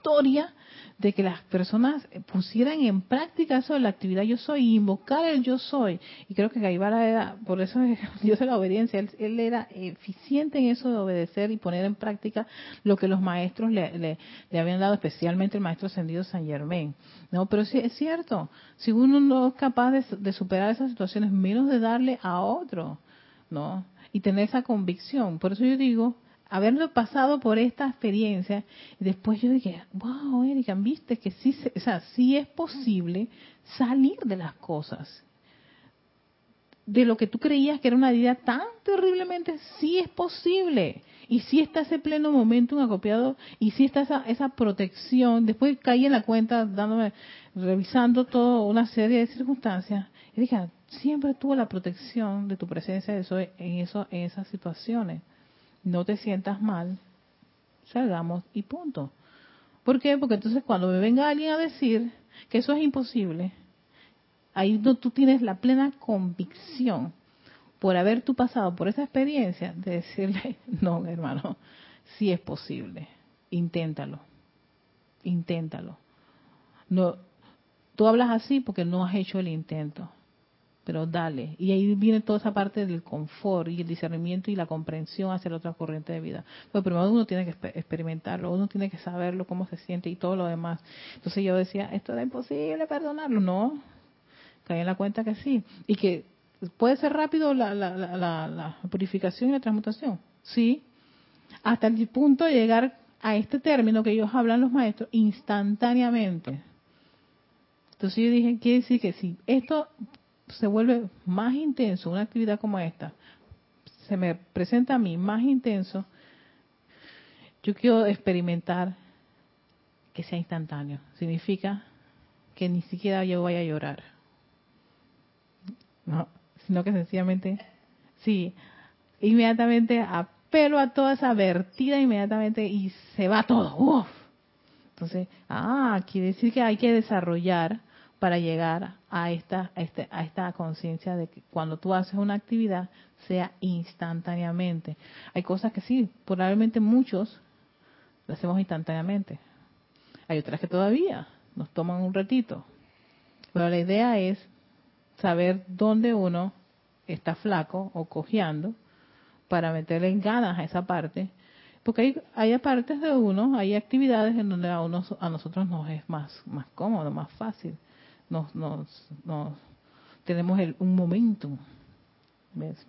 Speaker 1: notoria de que las personas pusieran en práctica eso de la actividad yo soy, invocar el yo soy. Y creo que Gaibara era, por eso yo [LAUGHS] sé la obediencia, él, era eficiente en eso de obedecer y poner en práctica lo que los maestros le, le, habían dado, especialmente el maestro ascendido San Germain. No, pero sí es cierto, si uno no es capaz de, de superar esas situaciones, menos de darle a otro, ¿no? Y tener esa convicción. Por eso yo digo, haberlo pasado por esta experiencia, y después yo dije, wow, Erika, viste que sí, o sea, sí es posible salir de las cosas. De lo que tú creías que era una vida tan terriblemente, sí es posible. Y sí está ese pleno momento acopiado, y sí está esa, esa protección. Después caí en la cuenta, dándome, revisando toda una serie de circunstancias, y dije, siempre tuvo la protección de tu presencia eso, en, eso, en esas situaciones no te sientas mal, salgamos y punto. ¿Por qué? Porque entonces cuando me venga alguien a decir que eso es imposible, ahí no, tú tienes la plena convicción por haber tú pasado por esa experiencia de decirle, [LAUGHS] no, hermano, sí es posible, inténtalo, inténtalo. No, tú hablas así porque no has hecho el intento pero dale. Y ahí viene toda esa parte del confort y el discernimiento y la comprensión hacia la otra corriente de vida. Pero primero uno tiene que experimentarlo, uno tiene que saberlo, cómo se siente y todo lo demás. Entonces yo decía, esto era imposible perdonarlo. No, caí en la cuenta que sí. Y que puede ser rápido la, la, la, la purificación y la transmutación. Sí. Hasta el punto de llegar a este término que ellos hablan los maestros, instantáneamente. Entonces yo dije, quiere decir que si esto se vuelve más intenso, una actividad como esta, se me presenta a mí más intenso, yo quiero experimentar que sea instantáneo. Significa que ni siquiera yo vaya a llorar. no, sino que sencillamente, sí, inmediatamente apelo a toda esa vertida inmediatamente y se va todo. Entonces, ah, quiere decir que hay que desarrollar para llegar a esta, a, este, a esta conciencia de que cuando tú haces una actividad sea instantáneamente. Hay cosas que sí, probablemente muchos lo hacemos instantáneamente. Hay otras que todavía nos toman un ratito. Pero la idea es saber dónde uno está flaco o cojeando para meterle ganas a esa parte. Porque hay, hay partes de uno, hay actividades en donde a, uno, a nosotros nos es más, más cómodo, más fácil. Nos, nos, nos tenemos el, un momento. ¿Ves?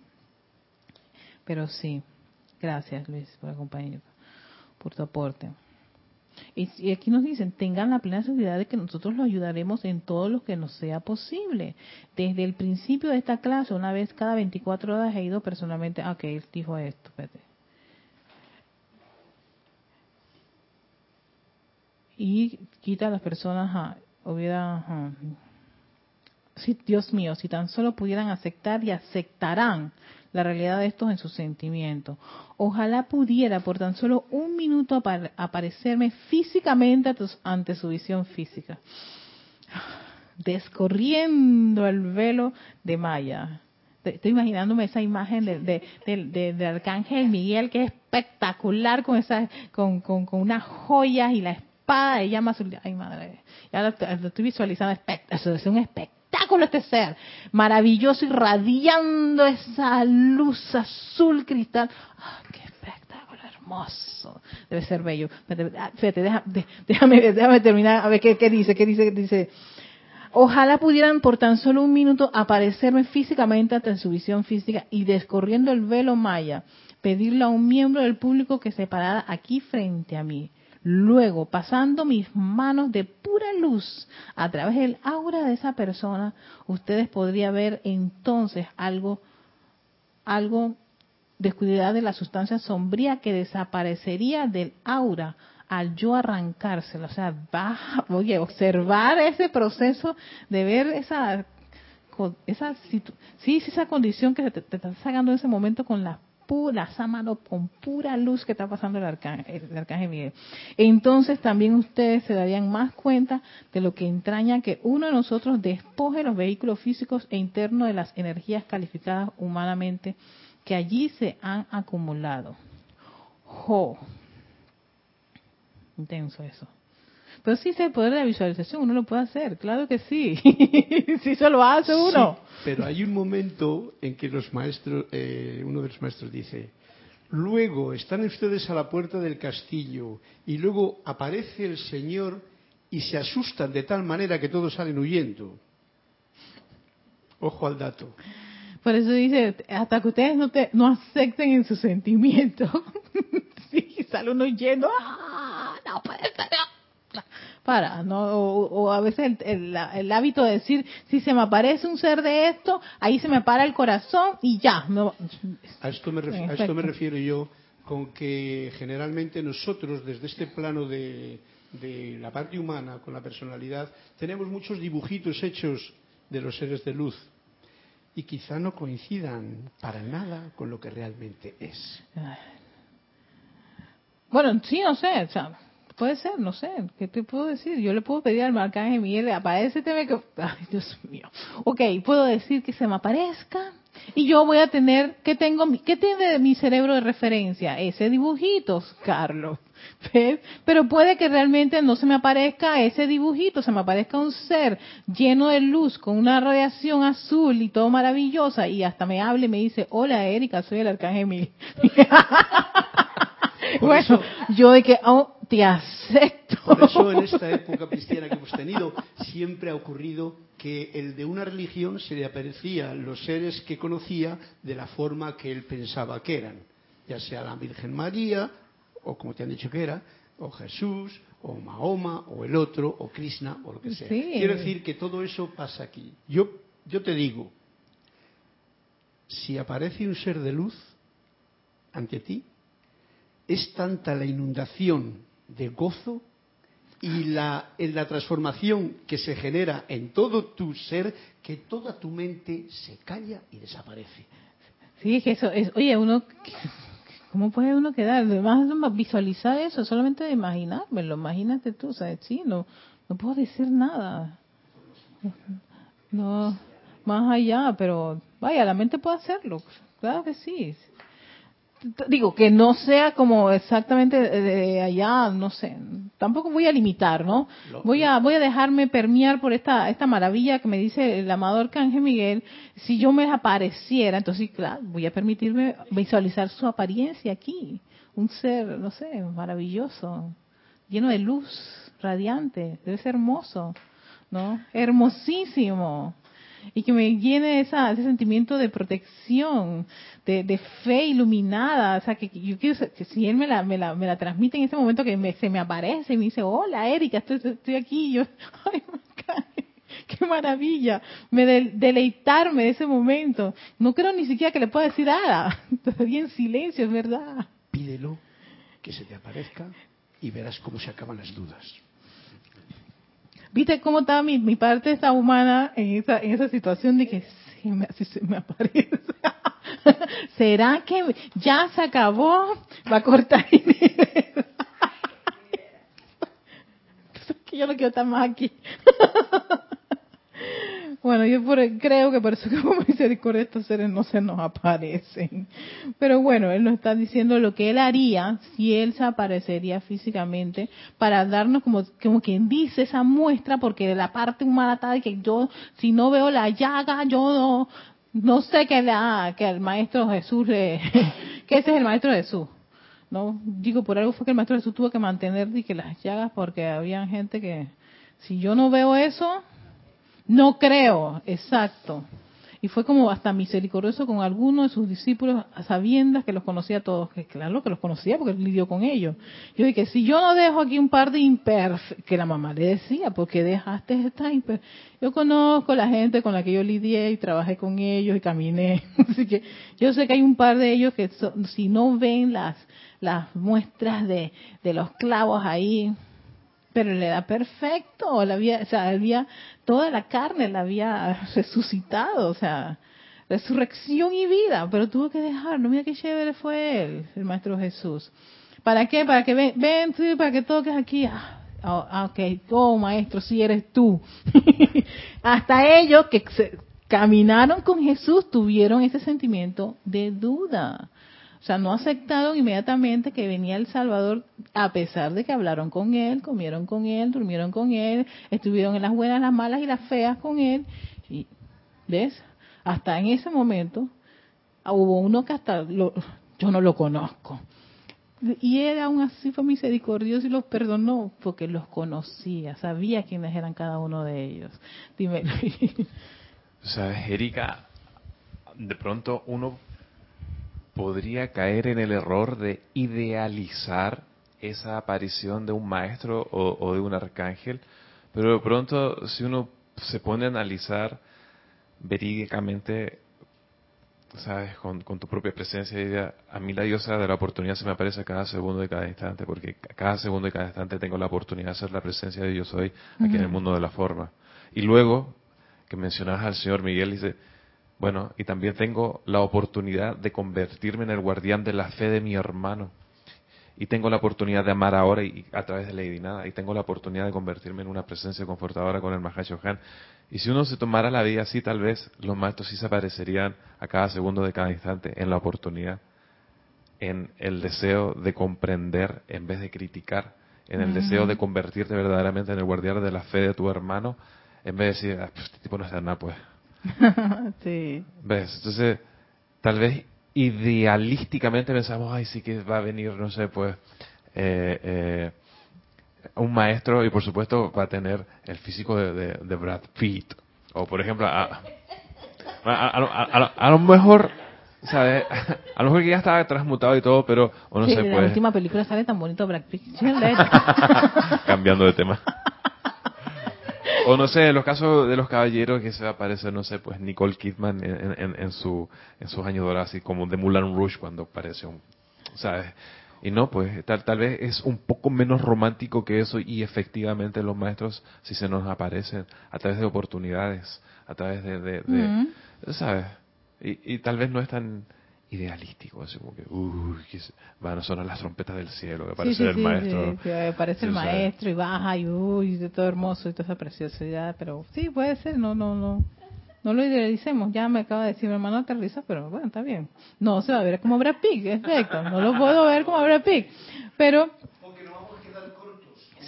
Speaker 1: Pero sí, gracias Luis por acompañarnos, por tu aporte. Y, aquí nos dicen, tengan la plena seguridad de que nosotros los ayudaremos en todo lo que nos sea posible. Desde el principio de esta clase, una vez cada 24 horas he ido personalmente, ah, ok, él dijo esto. Y quita a las personas, hubiera, Dios mío, si tan solo pudieran aceptar y aceptarán la realidad de estos en sus sentimientos. Ojalá pudiera por tan solo un minuto aparecerme físicamente ante su visión física, descorriendo el velo de Maya. Estoy imaginándome esa imagen de, de, Arcángel Miguel que es espectacular con con, con, con unas joyas y la espada de llama azul. Ay madre, ya lo, estoy visualizando, es un espectáculo este ser, maravilloso, irradiando esa luz azul cristal. Ah, ¡Qué espectáculo hermoso! Debe ser bello. Fíjate, déjame, terminar a ver qué, qué dice, qué dice, qué dice. Ojalá pudieran por tan solo un minuto aparecerme físicamente ante su visión física y descorriendo el velo maya, pedirle a un miembro del público que se parara aquí frente a mí. Luego, pasando mis manos de pura luz a través del aura de esa persona, ustedes podrían ver entonces algo, algo descuidado de la sustancia sombría que desaparecería del aura al yo arrancárselo. O sea, va, [LAUGHS] oye, observar ese proceso de ver esa, esa, sí, esa condición que te, te está sacando en ese momento con la pura, mano con pura luz que está pasando el arcángel, el arcángel Miguel. Entonces también ustedes se darían más cuenta de lo que entraña que uno de nosotros despoje los vehículos físicos e internos de las energías calificadas humanamente que allí se han acumulado. ¡Jo! Intenso eso. Pero sí se poder de la visualización, uno lo puede hacer, claro que sí. [LAUGHS] sí se lo hace uno.
Speaker 2: pero hay un momento en que los maestros, eh, uno de los maestros dice, luego están ustedes a la puerta del castillo y luego aparece el Señor y se asustan de tal manera que todos salen huyendo. Ojo al dato.
Speaker 1: Por eso dice, hasta que ustedes no, te, no acepten en sus sentimientos, [LAUGHS] sí, sale uno huyendo, ¡ah! No puede ser, para, ¿no? O, a veces el, el, hábito de decir, si se me aparece un ser de esto, ahí se me para el corazón y ya. No.
Speaker 2: A, esto me refiero, a esto me refiero yo con que generalmente nosotros desde este plano de, de la parte humana, con la personalidad, tenemos muchos dibujitos hechos de los seres de luz y quizá no coincidan para nada con lo que realmente es.
Speaker 1: Bueno, sí, no sé, o sea, Puede ser, no sé, ¿qué te puedo decir? Yo le puedo pedir al arcángel Miguel, aparecete que... [LAUGHS] Ay, Dios mío. Ok, puedo decir que se me aparezca y yo voy a tener, ¿qué tengo? ¿Qué tiene de mi cerebro de referencia? Ese dibujito, Carlos. [LAUGHS] ¿Ves? Pero puede que realmente no se me aparezca ese dibujito, se me aparezca un ser lleno de luz, con una radiación azul y todo maravillosa, y hasta me hable y me dice, hola Erika, soy el arcángel Miguel. [LAUGHS] bueno, yo de que, oh, te acepto.
Speaker 2: Por eso en esta época cristiana que hemos tenido siempre ha ocurrido que el de una religión se le aparecía los seres que conocía de la forma que él pensaba que eran, ya sea la Virgen María, o como te han dicho que era, o Jesús, o Mahoma, o el otro, o Krishna, o lo que sea. Quiero decir que todo eso pasa aquí. Yo, yo te digo, si aparece un ser de luz ante ti, es tanta la inundación de gozo y la, en la transformación que se genera en todo tu ser, que toda tu mente se calla y desaparece.
Speaker 1: Sí, es que eso es, oye, uno, ¿cómo puede uno quedar? Además, visualizar eso, solamente de imaginármelo, imagínate tú, ¿sabes? Sí, no, no puedo decir nada. No, más allá, pero vaya, la mente puede hacerlo, claro que sí digo que no sea como exactamente de allá no sé tampoco voy a limitar no voy a voy a dejarme permear por esta esta maravilla que me dice el amador Canje Miguel. Si yo me apareciera entonces claro voy a permitirme visualizar su apariencia aquí. Un ser no sé maravilloso lleno de luz radiante debe ser hermoso no hermosísimo y que me llene esa, ese sentimiento de protección, de, fe iluminada, o sea, que yo quiero que si él me la, me la, me la transmite en ese momento que me, se me aparece y me dice, hola Erika, estoy, estoy aquí, yo, [LAUGHS] ay, qué maravilla, me deleitarme de ese momento. No creo ni siquiera que le pueda decir nada, [LAUGHS] todavía en silencio, es verdad.
Speaker 2: Pídelo, que se te aparezca y verás cómo se acaban las dudas.
Speaker 1: ¿Viste cómo estaba mi, mi parte esta humana en esa, en esa situación de que sí, me, así se me aparece? [LAUGHS] ¿Será que ya se acabó? Va a cortar dinero. [LAUGHS] que yo no quiero estar más aquí. [LAUGHS] Bueno, yo creo que por eso que [LAUGHS] como misericordia estos seres no se nos aparecen. Pero bueno, él nos está diciendo lo que él haría si él se aparecería físicamente para darnos como, como quien dice esa muestra, porque de la parte humana está de que yo, si no veo la llaga, yo no, no sé que, que el maestro Jesús le, [LAUGHS] que ese es el maestro Jesús. No, digo, por algo fue que el maestro Jesús tuvo que mantener que las llagas porque había gente que, si yo no veo eso, no creo, exacto. Y fue como hasta misericordioso con algunos de sus discípulos, sabiendas que los conocía a todos, que claro que los conocía porque lidió con ellos. Yo dije, si yo no dejo aquí un par de imperfectos, que la mamá le decía, porque dejaste esta imperfectos? Yo conozco la gente con la que yo lidié y trabajé con ellos y caminé, [LAUGHS] así que yo sé que hay un par de ellos que si no ven las, las muestras de, de los clavos ahí, pero le da perfecto, la había, o sea, había toda la carne la había resucitado, o sea, resurrección y vida, pero tuvo que dejarlo. Mira qué chévere fue él, el Maestro Jesús. ¿Para qué? Para que ven, ven para que toques aquí. Ah, ah ok, oh Maestro, si eres tú. [LAUGHS] Hasta ellos que caminaron con Jesús tuvieron ese sentimiento de duda. O sea, no aceptaron inmediatamente que venía el Salvador, a pesar de que hablaron con él, comieron con él, durmieron con él, estuvieron en las buenas, las malas y las feas con él. Y, ¿Ves? Hasta en ese momento hubo uno que hasta lo, yo no lo conozco. Y él aún así fue misericordioso y los perdonó porque los conocía, sabía quiénes eran cada uno de ellos. Dime. [LAUGHS]
Speaker 3: Sabes, Erika, de pronto uno podría caer en el error de idealizar esa aparición de un maestro o, de un arcángel, pero de pronto si uno se pone a analizar verídicamente, sabes, con, tu propia presencia, a mí la diosa de la oportunidad se me aparece cada segundo de cada instante, porque cada segundo de cada instante tengo la oportunidad de ser la presencia de yo soy aquí en el mundo de la forma. Y luego, que mencionas al señor Miguel, dice, bueno, y también tengo la oportunidad de convertirme en el guardián de la fe de mi hermano. Y tengo la oportunidad de amar ahora y, a través de Lady Nada. Y tengo la oportunidad de convertirme en una presencia confortadora con el Mahashohan. Y si uno se tomara la vida así, tal vez los maestros sí se aparecerían a cada segundo de cada instante en la oportunidad, en el deseo de comprender en vez de criticar, en el deseo de convertirte verdaderamente en el guardián de la fe de tu hermano, en vez de decir, ah, pues este tipo no está nada, pues [LAUGHS]
Speaker 1: sí.
Speaker 3: ¿Ves? Entonces, tal vez idealísticamente pensamos, ay, sí que va a venir, no sé, pues, eh, eh, un maestro y por supuesto va a tener el físico de, de, Brad Pitt. O por ejemplo, a, a, lo mejor, ¿sabes? A lo mejor que ya estaba transmutado y todo, pero, o no sé,
Speaker 1: en
Speaker 3: pues...
Speaker 1: la última película sale tan bonito Brad Pitt. [LAUGHS]
Speaker 3: Cambiando de tema. [LAUGHS] O no sé, en los casos de los caballeros que se va a aparecer, no sé, pues Nicole Kidman en, en, su, en sus años dorados, así como de Mulan Rouge cuando apareció, ¿sabes? Y no, pues tal, tal vez es un poco menos romántico que eso y efectivamente los maestros, si se nos aparecen a través de oportunidades, a través de, de, ¿sabes? Y, y, tal vez no es tan idealístico, así como que, uy, van a sonar las trompetas del cielo, que aparece el maestro.
Speaker 1: Sí, aparece el maestro y baja y uy, de todo hermoso y toda esa preciosidad, pero sí, puede ser, no, no, no. No lo idealicemos, ya me acaba de decir mi hermano aterriza, pero bueno, está bien. No se va a ver como Brad Pitt, perfecto, no lo puedo ver como Brad Pitt. Pero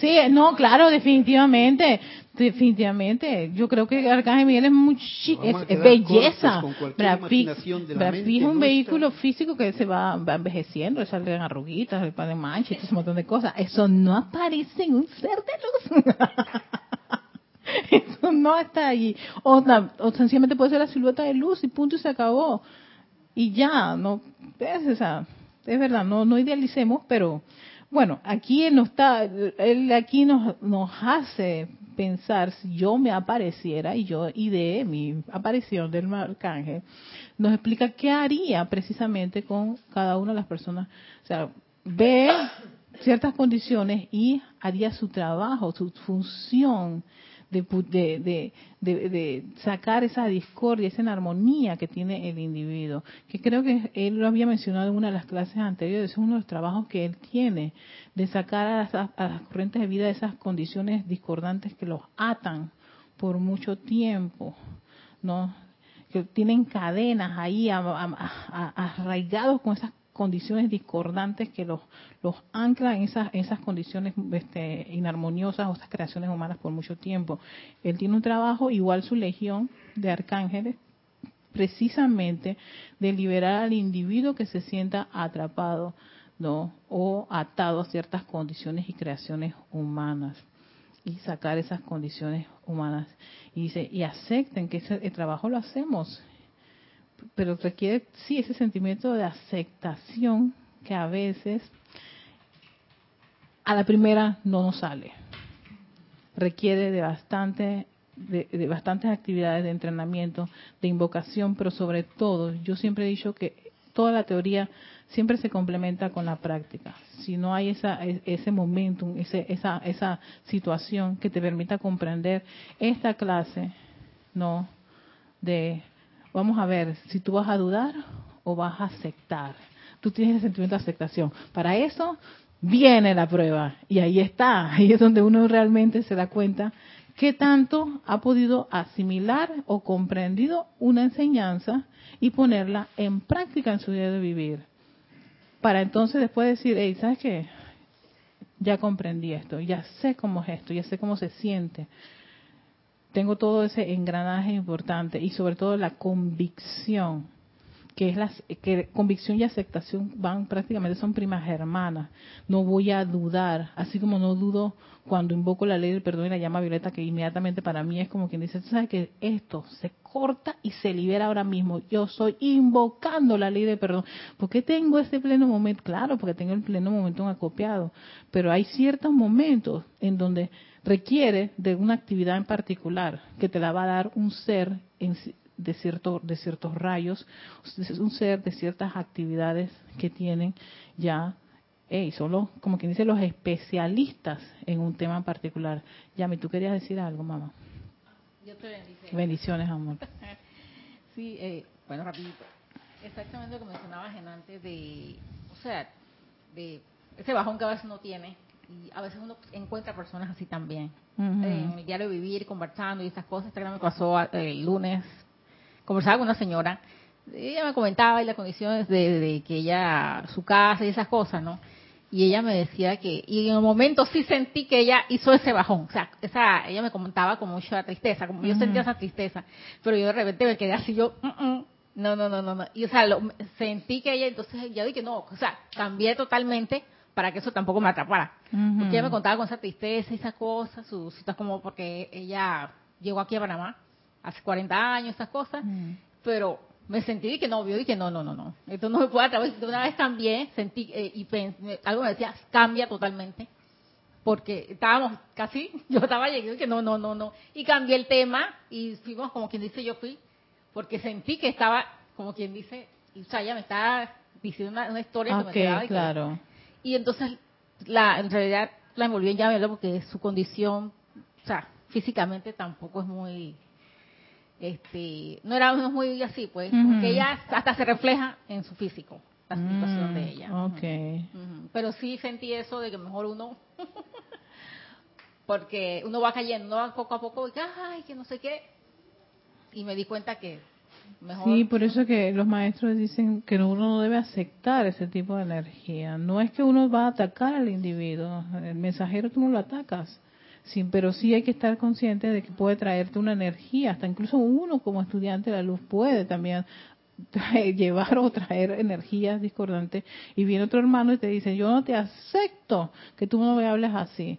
Speaker 1: Sí, no, claro, definitivamente, definitivamente. Yo creo que Arcángel Miguel es muy es, belleza. Brad Pitt, es un vehículo físico que se va, va envejeciendo, salen arruguitas, le ponen manchas, un montón de cosas. Eso no aparece en un ser de luz. [LAUGHS] Eso no está allí. O, o, sencillamente puede ser la silueta de luz y punto y se acabó. Y ya, no, es, esa, es verdad, no, no idealicemos, pero bueno, aquí él, nos está, él aquí nos, nos hace pensar si yo me apareciera y yo ideé mi aparición del arcángel, nos explica qué haría precisamente con cada una de las personas. O sea, ve ciertas condiciones y haría su trabajo, su función de, de, de, sacar esa discordia, esa armonía que tiene el individuo. Que creo que él lo había mencionado en una de las clases anteriores, es uno de los trabajos que él tiene, de sacar a las, corrientes de vida esas condiciones discordantes que los atan por mucho tiempo, ¿no? que tienen cadenas ahí arraigados con esas condiciones discordantes que los, los anclan en esas, esas condiciones este, inarmoniosas o esas creaciones humanas por mucho tiempo. Él tiene un trabajo, igual su legión de arcángeles, precisamente de liberar al individuo que se sienta atrapado ¿no? o atado a ciertas condiciones y creaciones humanas y sacar esas condiciones humanas. Y dice, y acepten que ese, trabajo lo hacemos pero requiere, sí, ese sentimiento de aceptación que a veces a la primera no nos sale. Requiere de bastante de, bastantes actividades de entrenamiento, de invocación, pero sobre todo, yo siempre he dicho que toda la teoría siempre se complementa con la práctica. Si no hay esa, e, ese momentum, ese, esa, esa situación que te permita comprender esta clase, no, de Vamos a ver si tú vas a dudar o vas a aceptar. Tú tienes el sentimiento de aceptación. Para eso viene la prueba y ahí está. Ahí es donde uno realmente se da cuenta qué tanto ha podido asimilar o comprendido una enseñanza y ponerla en práctica en su día de vivir. Para entonces después decir, hey, ¿sabes qué? Ya comprendí esto, ya sé cómo es esto, ya sé cómo se siente tengo todo ese engranaje importante y sobre todo la convicción que es la que convicción y aceptación van prácticamente son primas hermanas. No voy a dudar, así como no dudo cuando invoco la ley del perdón y la llama violeta, que inmediatamente para mí es como quien dice, sabes que esto se corta y se libera ahora mismo. Yo soy invocando la ley del perdón. ¿Por qué tengo ese pleno momento? Claro, porque tengo el pleno momento acopiado. Pero hay ciertos momentos en donde requiere de una actividad en particular que te la va a dar un ser de, cierto, de ciertos rayos, un ser de ciertas actividades que tienen ya, hey, solo como quien dice los especialistas en un tema en particular. Yami, ¿tú querías decir algo, mamá?
Speaker 4: Yo te bendice.
Speaker 1: Bendiciones, amor. [LAUGHS]
Speaker 4: sí, eh, bueno, rapidito. Exactamente lo que mencionabas en antes de, o sea, de ese bajón que a veces uno tiene, y a veces uno encuentra personas así también. en el diario vivir, conversando y esas cosas. Esta me pasó el lunes. Conversaba con una señora. Ella me comentaba y las condiciones de, que ella, su casa y esas cosas, ¿no? Y ella me decía que, y en el momento sí sentí que ella hizo ese bajón. O sea, esa, ella me comentaba con mucha tristeza, como yo sentía esa tristeza. Pero yo de repente me quedé así, yo, mm, no, no, no, no, no. Y o sea, lo, sentí que ella, entonces ya dije, no, o sea, cambié totalmente para que eso tampoco me atrapara. Porque ella me contaba con esa tristeza y esas cosas, sus citas como porque ella llegó aquí a Panamá hace 40 años, esas cosas, pero me sentí que no, yo dije, no, no, no, no, esto no me puede atrapar. Una vez cambié, sentí, eh, y algo me decía, cambia totalmente, porque estábamos casi, [LAUGHS] yo estaba llegando que no, no, no, no, y cambié el tema y fuimos como quien dice, yo fui, porque sentí que estaba, como quien dice, o sea, ella me estaba diciendo una, historia que me quedaba.
Speaker 1: claro
Speaker 4: Y entonces, la, en realidad, la envolví en llave porque su condición, o sea, físicamente tampoco es muy este no era muy así pues que ella hasta se refleja en su físico la situación de ella.
Speaker 1: okay
Speaker 4: pero sí sentí eso de que mejor uno [LAUGHS] porque uno va cayendo uno va poco a poco y ay que no sé qué y me di cuenta que
Speaker 1: sí por eso que los maestros dicen que uno no debe aceptar ese tipo de energía. No es que uno va a atacar al individuo el mensajero tú no lo atacas. Sí, pero sí hay que estar consciente de que puede traerte una energía, hasta incluso uno como estudiante de la luz puede también [LAUGHS] llevar o traer energías discordantes. Y viene otro hermano y te dice, yo no te acepto que tú no me hables así.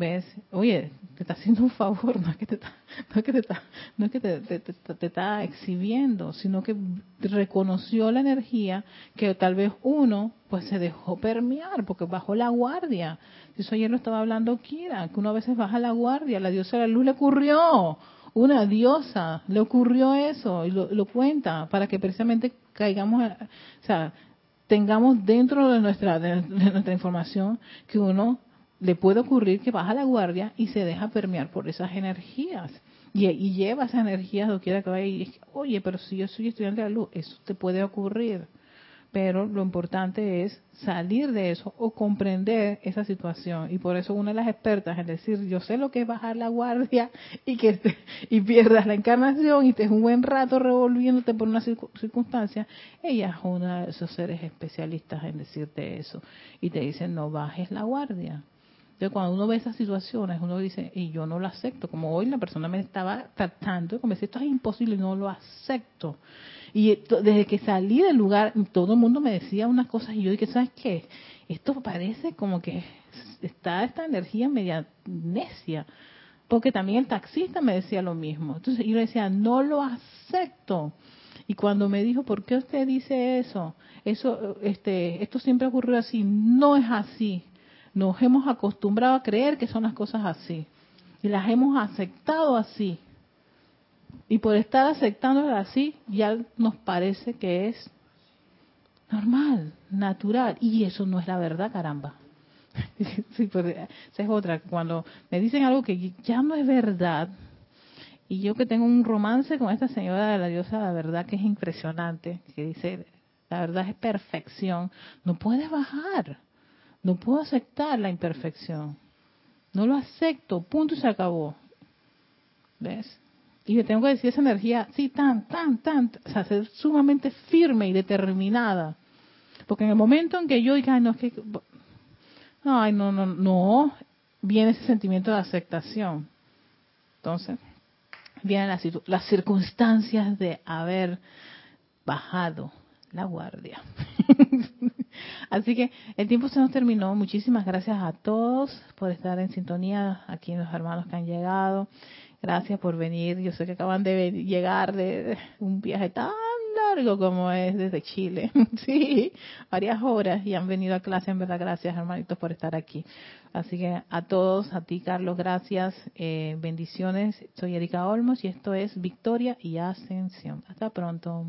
Speaker 1: ¿Ves? Oye, te está haciendo un favor, no es que te está, no es que te está, no es que te, te, está exhibiendo, sino que reconoció la energía que tal vez uno pues se dejó permear porque bajó la guardia. Eso ayer lo estaba hablando Kira, que uno a veces baja la guardia, la diosa de la luz le ocurrió, una diosa le ocurrió eso y lo, cuenta para que precisamente caigamos, o sea, tengamos dentro de nuestra, de nuestra información que uno le puede ocurrir que baja la guardia y se deja permear por esas energías. Y, lleva esas energías donde quiera que vaya y dice, oye, pero si yo soy estudiante de la luz, eso te puede ocurrir. Pero lo importante es salir de eso o comprender esa situación. Y por eso una de las expertas en decir, yo sé lo que es bajar la guardia [LAUGHS] y que y pierdas la encarnación y te es un buen rato revolviéndote por una circunstancia, ella es una de esos seres especialistas en decirte eso. Y te dicen, no bajes la guardia entonces, cuando uno ve esas situaciones, uno dice, y yo no lo acepto. Como hoy la persona me estaba tratando, como decía, esto es imposible, no lo acepto. Y desde que salí del lugar, todo el mundo me decía unas cosas y yo dije, ¿sabes qué? Esto parece como que está esta energía media necia. Porque también el taxista me decía lo mismo. Entonces yo le decía, no lo acepto. Y cuando me dijo, ¿por qué usted dice eso? Eso, este, esto siempre ocurrió así. No es así nos hemos acostumbrado a creer que son las cosas así y las hemos aceptado así. Y por estar aceptándolas así, ya nos parece que es normal, natural. Y eso no es la verdad, caramba. [LAUGHS] pues, esa es otra. Cuando me dicen algo que ya no es verdad, y yo que tengo un romance con esta señora de la diosa, la verdad que es impresionante, que dice, la verdad es perfección, no puedes bajar. No puedo aceptar la imperfección. No lo acepto, punto y se acabó. ¿Ves? Y le tengo que decir esa energía, sí, tan, tan, tan, o sea, ser sumamente firme y determinada. Porque en el momento en que yo diga, no, es que, ay, no, no, no, viene ese sentimiento de aceptación. Entonces, vienen las, las circunstancias de haber bajado la guardia. [LAUGHS] Así que el tiempo se nos terminó. Muchísimas gracias a todos por estar en sintonía, aquí los hermanos que han llegado. Gracias por venir. Yo sé que acaban de llegar de un viaje tan largo como es desde Chile. [LAUGHS] sí, varias horas y han venido a clase. En verdad, gracias hermanitos por estar aquí. Así que a todos, a ti Carlos, gracias. Eh, bendiciones. Soy Erika Olmos y esto es Victoria y Ascensión. Hasta pronto.